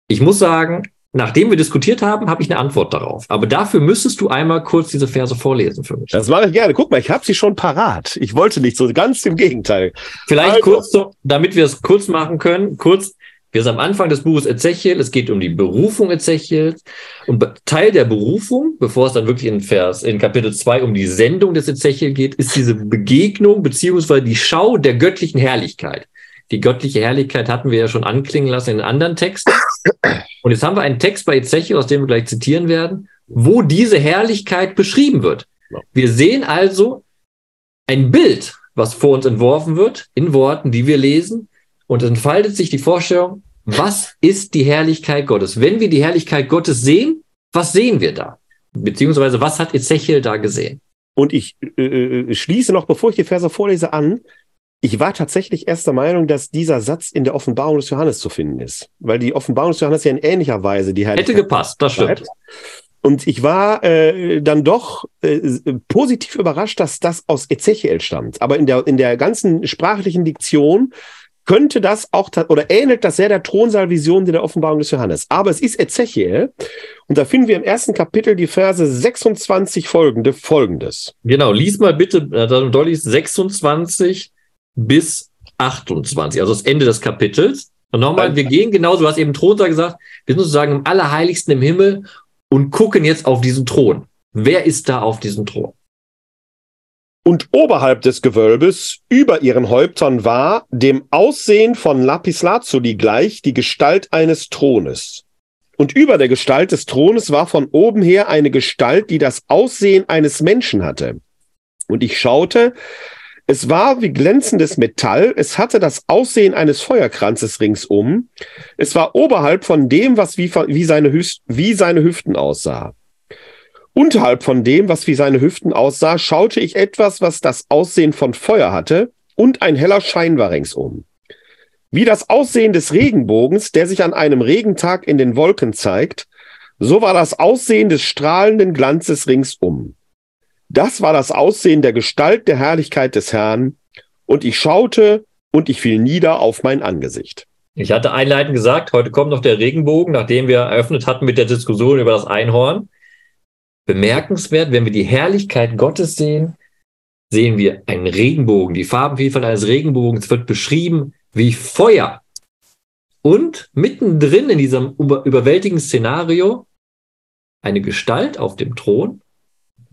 Ich muss sagen, nachdem wir diskutiert haben, habe ich eine Antwort darauf. Aber dafür müsstest du einmal kurz diese Verse vorlesen für mich. Das mache ich gerne. Guck mal, ich habe sie schon parat. Ich wollte nicht so, ganz im Gegenteil. Vielleicht also. kurz, so, damit wir es kurz machen können, kurz wir sind am Anfang des Buches Ezechiel, es geht um die Berufung Ezechiels. Und Teil der Berufung, bevor es dann wirklich in Vers, in Kapitel 2 um die Sendung des Ezechiel geht, ist diese Begegnung beziehungsweise die Schau der göttlichen Herrlichkeit. Die göttliche Herrlichkeit hatten wir ja schon anklingen lassen in anderen Texten. Und jetzt haben wir einen Text bei Ezechiel, aus dem wir gleich zitieren werden, wo diese Herrlichkeit beschrieben wird. Wir sehen also ein Bild, was vor uns entworfen wird, in Worten, die wir lesen, und entfaltet sich die Vorstellung, was ist die Herrlichkeit Gottes? Wenn wir die Herrlichkeit Gottes sehen, was sehen wir da? Beziehungsweise, was hat Ezechiel da gesehen? Und ich äh, äh, schließe noch, bevor ich die Verse vorlese, an. Ich war tatsächlich erster Meinung, dass dieser Satz in der Offenbarung des Johannes zu finden ist. Weil die Offenbarung des Johannes ja in ähnlicher Weise die Herrlichkeit. Hätte gepasst, das stimmt. Und ich war äh, dann doch äh, positiv überrascht, dass das aus Ezechiel stammt. Aber in der, in der ganzen sprachlichen Diktion könnte das auch oder ähnelt das sehr der Thronsaalvision der Offenbarung des Johannes. Aber es ist Ezechiel und da finden wir im ersten Kapitel die Verse 26 folgende folgendes. Genau, lies mal bitte, äh, Dolly, 26 bis 28, also das Ende des Kapitels. Und nochmal, wir gehen genau, du hast eben Thronsaal gesagt, wir sind sozusagen im Allerheiligsten im Himmel und gucken jetzt auf diesen Thron. Wer ist da auf diesem Thron? Und oberhalb des Gewölbes, über ihren Häuptern, war dem Aussehen von Lapislazuli gleich die Gestalt eines Thrones. Und über der Gestalt des Thrones war von oben her eine Gestalt, die das Aussehen eines Menschen hatte. Und ich schaute, es war wie glänzendes Metall, es hatte das Aussehen eines Feuerkranzes ringsum, es war oberhalb von dem, was wie, wie, seine, wie seine Hüften aussah. Unterhalb von dem, was wie seine Hüften aussah, schaute ich etwas, was das Aussehen von Feuer hatte, und ein heller Schein war ringsum. Wie das Aussehen des Regenbogens, der sich an einem Regentag in den Wolken zeigt, so war das Aussehen des strahlenden Glanzes ringsum. Das war das Aussehen der Gestalt der Herrlichkeit des Herrn, und ich schaute und ich fiel nieder auf mein Angesicht. Ich hatte einleitend gesagt, heute kommt noch der Regenbogen, nachdem wir eröffnet hatten mit der Diskussion über das Einhorn. Bemerkenswert, wenn wir die Herrlichkeit Gottes sehen, sehen wir einen Regenbogen. Die Farbenvielfalt eines Regenbogens wird beschrieben wie Feuer. Und mittendrin in diesem überwältigenden Szenario eine Gestalt auf dem Thron,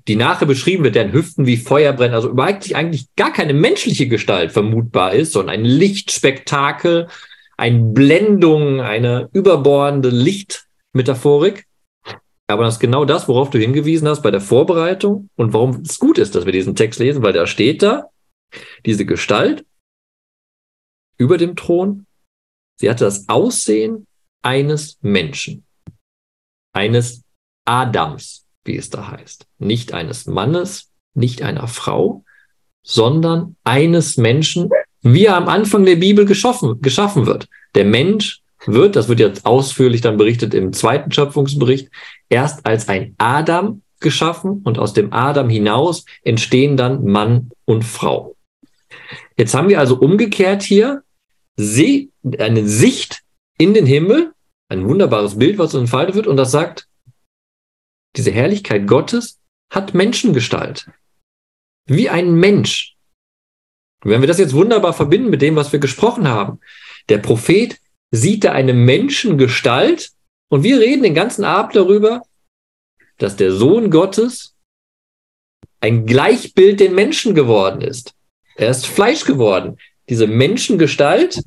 die nachher beschrieben wird, deren Hüften wie Feuer brennen, also eigentlich, eigentlich gar keine menschliche Gestalt vermutbar ist, sondern ein Lichtspektakel, eine Blendung, eine überbordende Lichtmetaphorik. Aber das ist genau das, worauf du hingewiesen hast bei der Vorbereitung und warum es gut ist, dass wir diesen Text lesen, weil da steht da, diese Gestalt über dem Thron, sie hatte das Aussehen eines Menschen, eines Adams, wie es da heißt. Nicht eines Mannes, nicht einer Frau, sondern eines Menschen, wie er am Anfang der Bibel geschaffen, geschaffen wird. Der Mensch wird, das wird jetzt ausführlich dann berichtet im zweiten Schöpfungsbericht, erst als ein Adam geschaffen und aus dem Adam hinaus entstehen dann Mann und Frau. Jetzt haben wir also umgekehrt hier eine Sicht in den Himmel, ein wunderbares Bild, was entfaltet wird und das sagt, diese Herrlichkeit Gottes hat Menschengestalt. Wie ein Mensch. wenn wir das jetzt wunderbar verbinden mit dem, was wir gesprochen haben, der Prophet sieht da eine Menschengestalt und wir reden den ganzen Abend darüber, dass der Sohn Gottes ein Gleichbild den Menschen geworden ist. Er ist Fleisch geworden. Diese Menschengestalt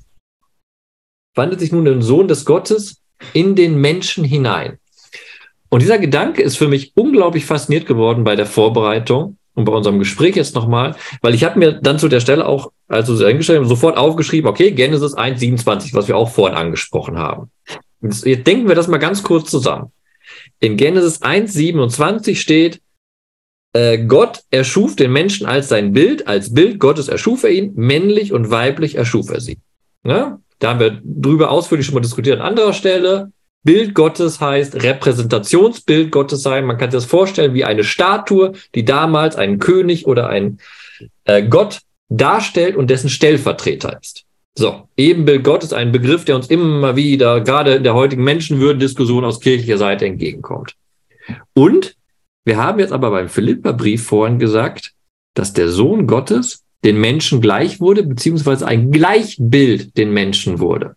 wandelt sich nun den Sohn des Gottes in den Menschen hinein. Und dieser Gedanke ist für mich unglaublich fasziniert geworden bei der Vorbereitung und bei unserem Gespräch jetzt nochmal, weil ich habe mir dann zu der Stelle auch, also sofort aufgeschrieben, okay, Genesis 1,27, was wir auch vorhin angesprochen haben. Jetzt, jetzt denken wir das mal ganz kurz zusammen. In Genesis 1,27 steht, äh, Gott erschuf den Menschen als sein Bild, als Bild Gottes erschuf er ihn, männlich und weiblich erschuf er sie. Ja? Da haben wir drüber ausführlich schon mal diskutiert an anderer Stelle. Bild Gottes heißt Repräsentationsbild Gottes sein. Man kann sich das vorstellen wie eine Statue, die damals einen König oder einen äh, Gott darstellt und dessen Stellvertreter ist. So, Ebenbild Gott ist ein Begriff, der uns immer wieder, gerade in der heutigen Menschenwürden-Diskussion aus kirchlicher Seite entgegenkommt. Und wir haben jetzt aber beim Philipperbrief vorhin gesagt, dass der Sohn Gottes den Menschen gleich wurde, beziehungsweise ein Gleichbild den Menschen wurde.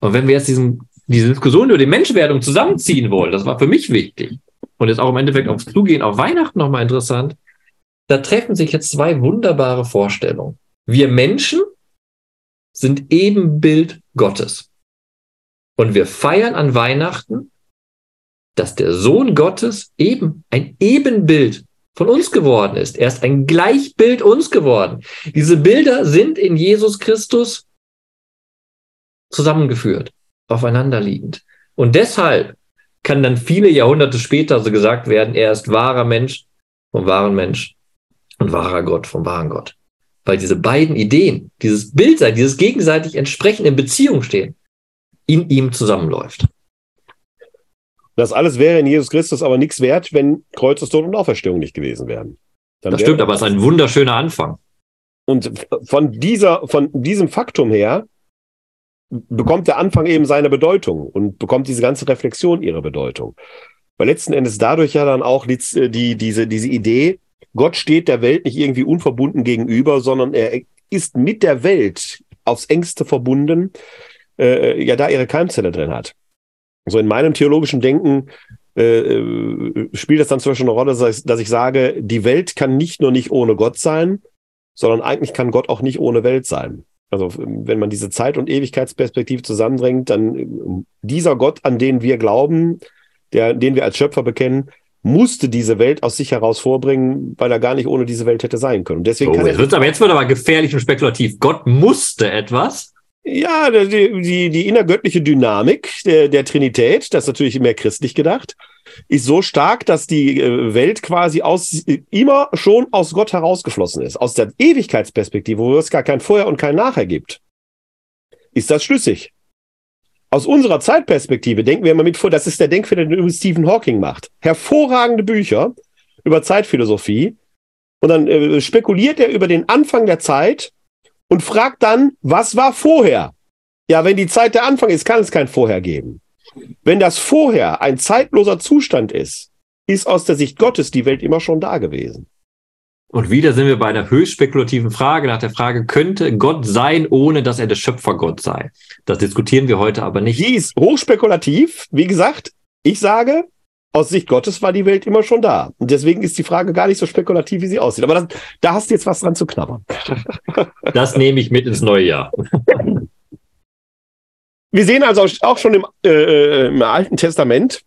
Und wenn wir jetzt diesen diese Diskussion über die Menschwerdung zusammenziehen wollen, das war für mich wichtig und jetzt auch im Endeffekt aufs Zugehen auf Weihnachten nochmal interessant, da treffen sich jetzt zwei wunderbare Vorstellungen. Wir Menschen sind Ebenbild Gottes. Und wir feiern an Weihnachten, dass der Sohn Gottes eben ein Ebenbild von uns geworden ist. Er ist ein Gleichbild uns geworden. Diese Bilder sind in Jesus Christus zusammengeführt aufeinanderliegend. Und deshalb kann dann viele Jahrhunderte später so gesagt werden, er ist wahrer Mensch vom wahren Mensch und wahrer Gott vom wahren Gott. Weil diese beiden Ideen, dieses Bildsein, dieses gegenseitig entsprechend in Beziehung stehen, in ihm zusammenläuft. Das alles wäre in Jesus Christus aber nichts wert, wenn Kreuzestod und Auferstehung nicht gewesen wären. Dann das stimmt, aber es ist ein wunderschöner Anfang. Und von dieser, von diesem Faktum her bekommt der Anfang eben seine Bedeutung und bekommt diese ganze Reflexion ihre Bedeutung. Weil letzten Endes dadurch ja dann auch die, die, diese, diese Idee, Gott steht der Welt nicht irgendwie unverbunden gegenüber, sondern er ist mit der Welt aufs engste verbunden, äh, ja da ihre Keimzelle drin hat. So in meinem theologischen Denken äh, äh spielt das dann zum Beispiel eine Rolle, dass ich sage, die Welt kann nicht nur nicht ohne Gott sein, sondern eigentlich kann Gott auch nicht ohne Welt sein. Also wenn man diese Zeit- und Ewigkeitsperspektive zusammendrängt, dann dieser Gott, an den wir glauben, der, den wir als Schöpfer bekennen, musste diese Welt aus sich heraus vorbringen, weil er gar nicht ohne diese Welt hätte sein können. deswegen oh, kann jetzt, wird aber, jetzt wird aber gefährlich und spekulativ. Gott musste etwas. Ja, die, die, die innergöttliche Dynamik der, der Trinität, das ist natürlich mehr christlich gedacht, ist so stark, dass die äh, Welt quasi aus, immer schon aus Gott herausgeflossen ist. Aus der Ewigkeitsperspektive, wo es gar kein Vorher und kein Nachher gibt, ist das schlüssig. Aus unserer Zeitperspektive denken wir immer mit vor, das ist der Denkfehler, den übrigens Stephen Hawking macht. Hervorragende Bücher über Zeitphilosophie. Und dann äh, spekuliert er über den Anfang der Zeit und fragt dann, was war vorher? Ja, wenn die Zeit der Anfang ist, kann es kein Vorher geben. Wenn das Vorher ein zeitloser Zustand ist, ist aus der Sicht Gottes die Welt immer schon da gewesen. Und wieder sind wir bei einer höchst spekulativen Frage nach der Frage, könnte Gott sein, ohne dass er der Schöpfergott sei? Das diskutieren wir heute aber nicht. Die ist hochspekulativ. Wie gesagt, ich sage, aus Sicht Gottes war die Welt immer schon da. Und deswegen ist die Frage gar nicht so spekulativ, wie sie aussieht. Aber das, da hast du jetzt was dran zu knabbern. Das nehme ich mit ins neue Jahr. Wir sehen also auch schon im, äh, äh, im Alten Testament,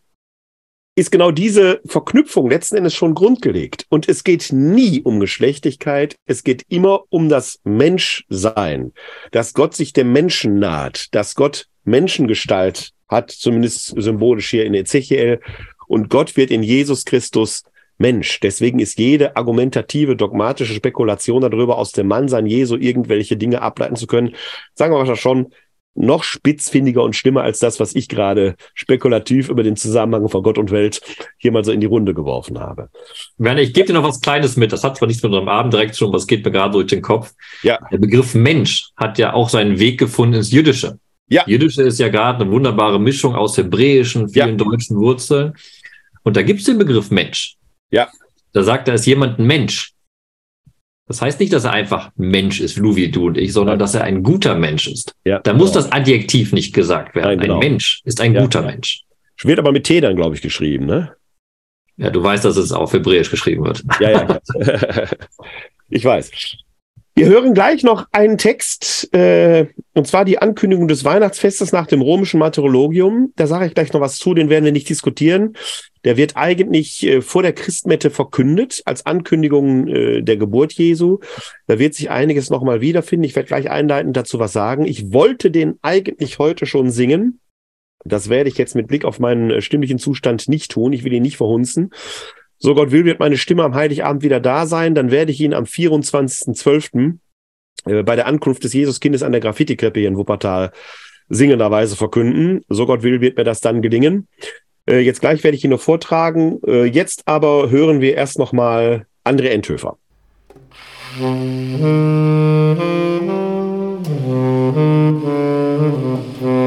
ist genau diese Verknüpfung letzten Endes schon grundgelegt. Und es geht nie um Geschlechtlichkeit, es geht immer um das Menschsein, dass Gott sich dem Menschen naht, dass Gott Menschengestalt hat, zumindest symbolisch hier in Ezechiel, und Gott wird in Jesus Christus Mensch. Deswegen ist jede argumentative, dogmatische Spekulation darüber, aus dem Mannsein Jesu irgendwelche Dinge ableiten zu können, sagen wir mal schon, noch spitzfindiger und schlimmer als das, was ich gerade spekulativ über den Zusammenhang von Gott und Welt hier mal so in die Runde geworfen habe. Werner, ich gebe dir noch was Kleines mit. Das hat zwar nichts mit unserem Abend direkt schon, was geht mir gerade durch den Kopf. Ja. Der Begriff Mensch hat ja auch seinen Weg gefunden ins Jüdische. Ja. Jüdische ist ja gerade eine wunderbare Mischung aus hebräischen, vielen ja. deutschen Wurzeln. Und da gibt es den Begriff Mensch. Ja. Da sagt er, ist jemand ein Mensch. Das heißt nicht, dass er einfach Mensch ist, Lou wie du und ich, sondern dass er ein guter Mensch ist. Ja, da muss genau. das Adjektiv nicht gesagt werden. Nein, genau. Ein Mensch ist ein ja, guter ja. Mensch. Wird aber mit T dann, glaube ich, geschrieben, ne? Ja, du weißt, dass es auf Hebräisch geschrieben wird. Ja, ja. ich weiß. Wir hören gleich noch einen Text, äh, und zwar die Ankündigung des Weihnachtsfestes nach dem römischen Martyrologium. Da sage ich gleich noch was zu, den werden wir nicht diskutieren. Der wird eigentlich äh, vor der Christmette verkündet als Ankündigung äh, der Geburt Jesu. Da wird sich einiges nochmal wiederfinden. Ich werde gleich einleitend dazu was sagen. Ich wollte den eigentlich heute schon singen. Das werde ich jetzt mit Blick auf meinen äh, stimmlichen Zustand nicht tun. Ich will ihn nicht verhunzen. So Gott will, wird meine Stimme am Heiligabend wieder da sein. Dann werde ich ihn am 24.12. Äh, bei der Ankunft des Jesuskindes an der Graffiti-Krippe hier in Wuppertal singenderweise verkünden. So Gott will, wird mir das dann gelingen. Äh, jetzt gleich werde ich ihn noch vortragen. Äh, jetzt aber hören wir erst noch mal André Enthöfer.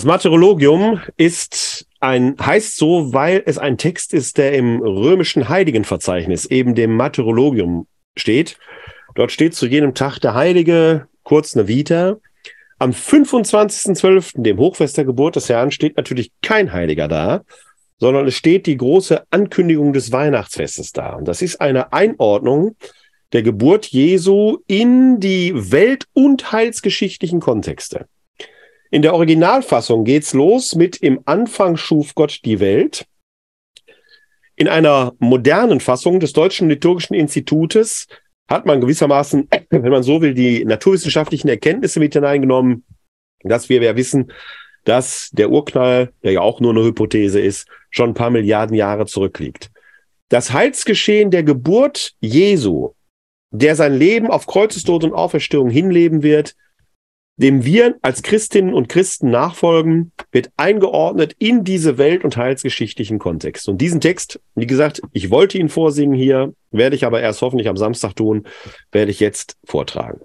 Das Martyrologium ist ein, heißt so, weil es ein Text ist, der im römischen Heiligenverzeichnis, eben dem Martyrologium steht. Dort steht zu jenem Tag der Heilige, kurz eine Vita. Am 25.12., dem Hochfest der Geburt des Herrn, steht natürlich kein Heiliger da, sondern es steht die große Ankündigung des Weihnachtsfestes da. Und das ist eine Einordnung der Geburt Jesu in die welt- und heilsgeschichtlichen Kontexte. In der Originalfassung geht's los mit Im Anfang schuf Gott die Welt. in einer modernen Fassung des Deutschen Liturgischen Institutes hat man gewissermaßen, wenn man so will, die naturwissenschaftlichen Erkenntnisse mit hineingenommen, dass wir ja wissen, dass der Urknall, der ja auch nur eine Hypothese ist, schon ein paar Milliarden Jahre zurückliegt. Das Heilsgeschehen der Geburt Jesu, der sein Leben auf Kreuzestod und Auferstehung hinleben wird, dem wir als Christinnen und Christen nachfolgen, wird eingeordnet in diese welt- und heilsgeschichtlichen Kontext. Und diesen Text, wie gesagt, ich wollte ihn vorsingen hier, werde ich aber erst hoffentlich am Samstag tun, werde ich jetzt vortragen.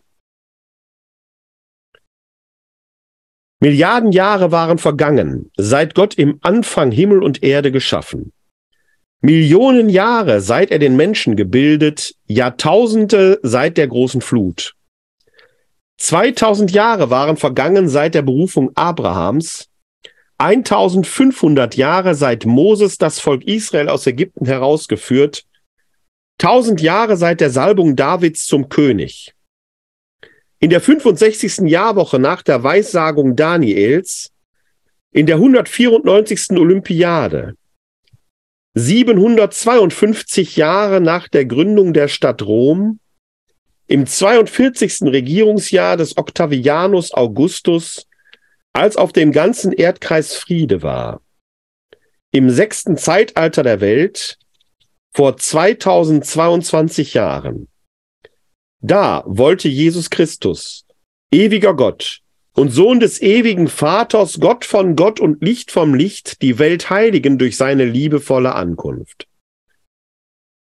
Milliarden Jahre waren vergangen, seit Gott im Anfang Himmel und Erde geschaffen. Millionen Jahre, seit er den Menschen gebildet, Jahrtausende seit der großen Flut. 2000 Jahre waren vergangen seit der Berufung Abrahams, 1500 Jahre seit Moses das Volk Israel aus Ägypten herausgeführt, 1000 Jahre seit der Salbung Davids zum König. In der 65. Jahrwoche nach der Weissagung Daniels, in der 194. Olympiade, 752 Jahre nach der Gründung der Stadt Rom, im 42. Regierungsjahr des Octavianus Augustus, als auf dem ganzen Erdkreis Friede war, im sechsten Zeitalter der Welt, vor 2022 Jahren. Da wollte Jesus Christus, ewiger Gott und Sohn des ewigen Vaters, Gott von Gott und Licht vom Licht, die Welt heiligen durch seine liebevolle Ankunft.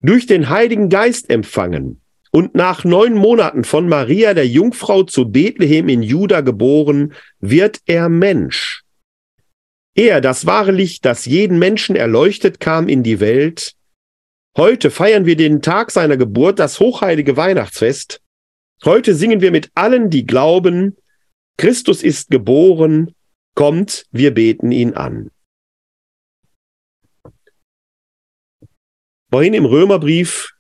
Durch den Heiligen Geist empfangen, und nach neun Monaten von Maria der Jungfrau zu Bethlehem in Juda geboren, wird er Mensch. Er, das wahre Licht, das jeden Menschen erleuchtet, kam in die Welt. Heute feiern wir den Tag seiner Geburt, das hochheilige Weihnachtsfest. Heute singen wir mit allen, die glauben, Christus ist geboren, kommt, wir beten ihn an. Vorhin im Römerbrief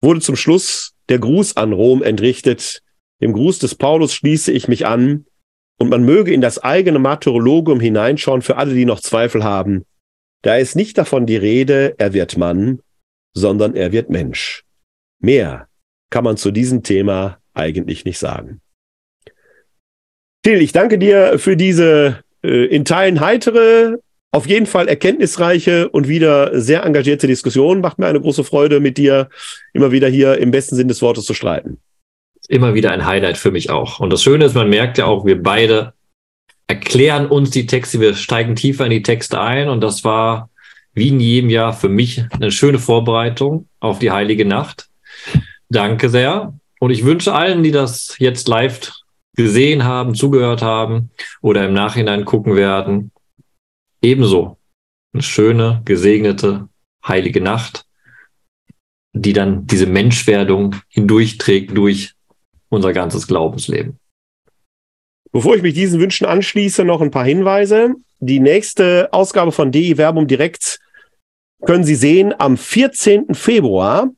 wurde zum Schluss der Gruß an Rom entrichtet. Dem Gruß des Paulus schließe ich mich an und man möge in das eigene Martyrologium hineinschauen für alle, die noch Zweifel haben. Da ist nicht davon die Rede, er wird Mann, sondern er wird Mensch. Mehr kann man zu diesem Thema eigentlich nicht sagen. Till, ich danke dir für diese äh, in Teilen heitere, auf jeden Fall erkenntnisreiche und wieder sehr engagierte Diskussion. Macht mir eine große Freude, mit dir immer wieder hier im besten Sinn des Wortes zu streiten. Immer wieder ein Highlight für mich auch. Und das Schöne ist, man merkt ja auch, wir beide erklären uns die Texte, wir steigen tiefer in die Texte ein. Und das war wie in jedem Jahr für mich eine schöne Vorbereitung auf die heilige Nacht. Danke sehr. Und ich wünsche allen, die das jetzt live gesehen haben, zugehört haben oder im Nachhinein gucken werden, ebenso eine schöne, gesegnete, heilige Nacht, die dann diese Menschwerdung hindurchträgt durch unser ganzes Glaubensleben. Bevor ich mich diesen Wünschen anschließe, noch ein paar Hinweise. Die nächste Ausgabe von DI Werbung direkt können Sie sehen am 14. Februar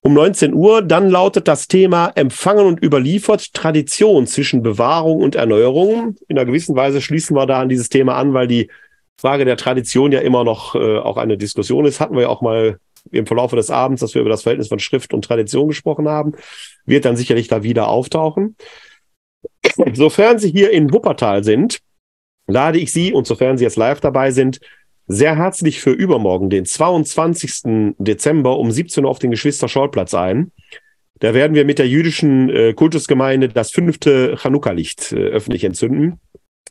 um 19 Uhr. Dann lautet das Thema Empfangen und überliefert Tradition zwischen Bewahrung und Erneuerung. In einer gewissen Weise schließen wir da an dieses Thema an, weil die Frage der Tradition ja immer noch äh, auch eine Diskussion ist. Hatten wir ja auch mal im Verlauf des Abends, dass wir über das Verhältnis von Schrift und Tradition gesprochen haben, wird dann sicherlich da wieder auftauchen. Sofern Sie hier in Wuppertal sind, lade ich Sie, und sofern Sie jetzt live dabei sind, sehr herzlich für übermorgen, den 22. Dezember um 17 Uhr auf den Geschwister-Scholl-Platz ein. Da werden wir mit der jüdischen äh, Kultusgemeinde das fünfte Chanukka-Licht äh, öffentlich entzünden.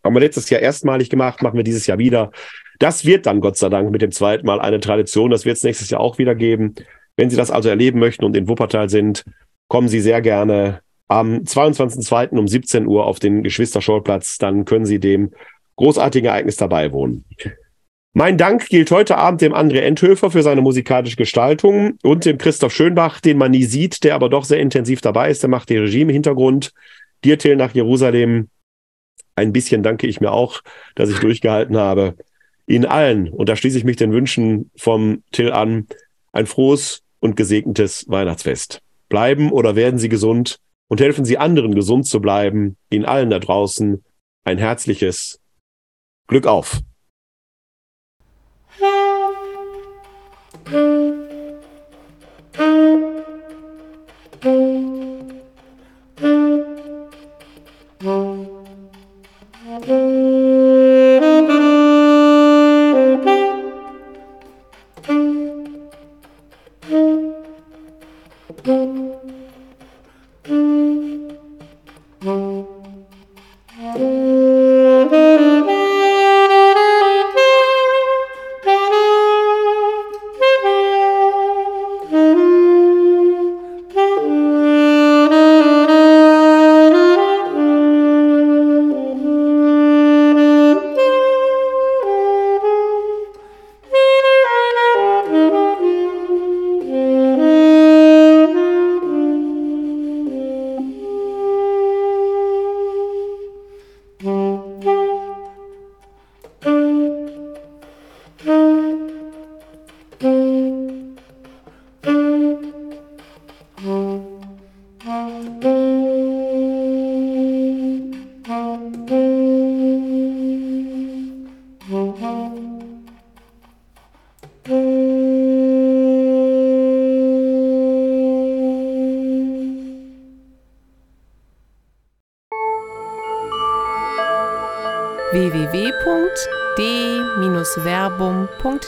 Haben wir letztes Jahr erstmalig gemacht, machen wir dieses Jahr wieder. Das wird dann Gott sei Dank mit dem zweiten Mal eine Tradition. Das wird es nächstes Jahr auch wieder geben. Wenn Sie das also erleben möchten und in Wuppertal sind, kommen Sie sehr gerne am 22.02. um 17 Uhr auf den Geschwister-Scholl-Platz. Dann können Sie dem großartigen Ereignis dabei wohnen. Mein Dank gilt heute Abend dem André Endhöfer für seine musikalische Gestaltung und dem Christoph Schönbach, den man nie sieht, der aber doch sehr intensiv dabei ist. Der macht die Regie im Hintergrund. Dir, Till, nach Jerusalem ein bisschen danke ich mir auch, dass ich durchgehalten habe. Ihnen allen, und da schließe ich mich den Wünschen vom Till an, ein frohes und gesegnetes Weihnachtsfest. Bleiben oder werden Sie gesund und helfen Sie anderen gesund zu bleiben. Ihnen allen da draußen ein herzliches Glück auf.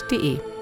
www.de-verbum.de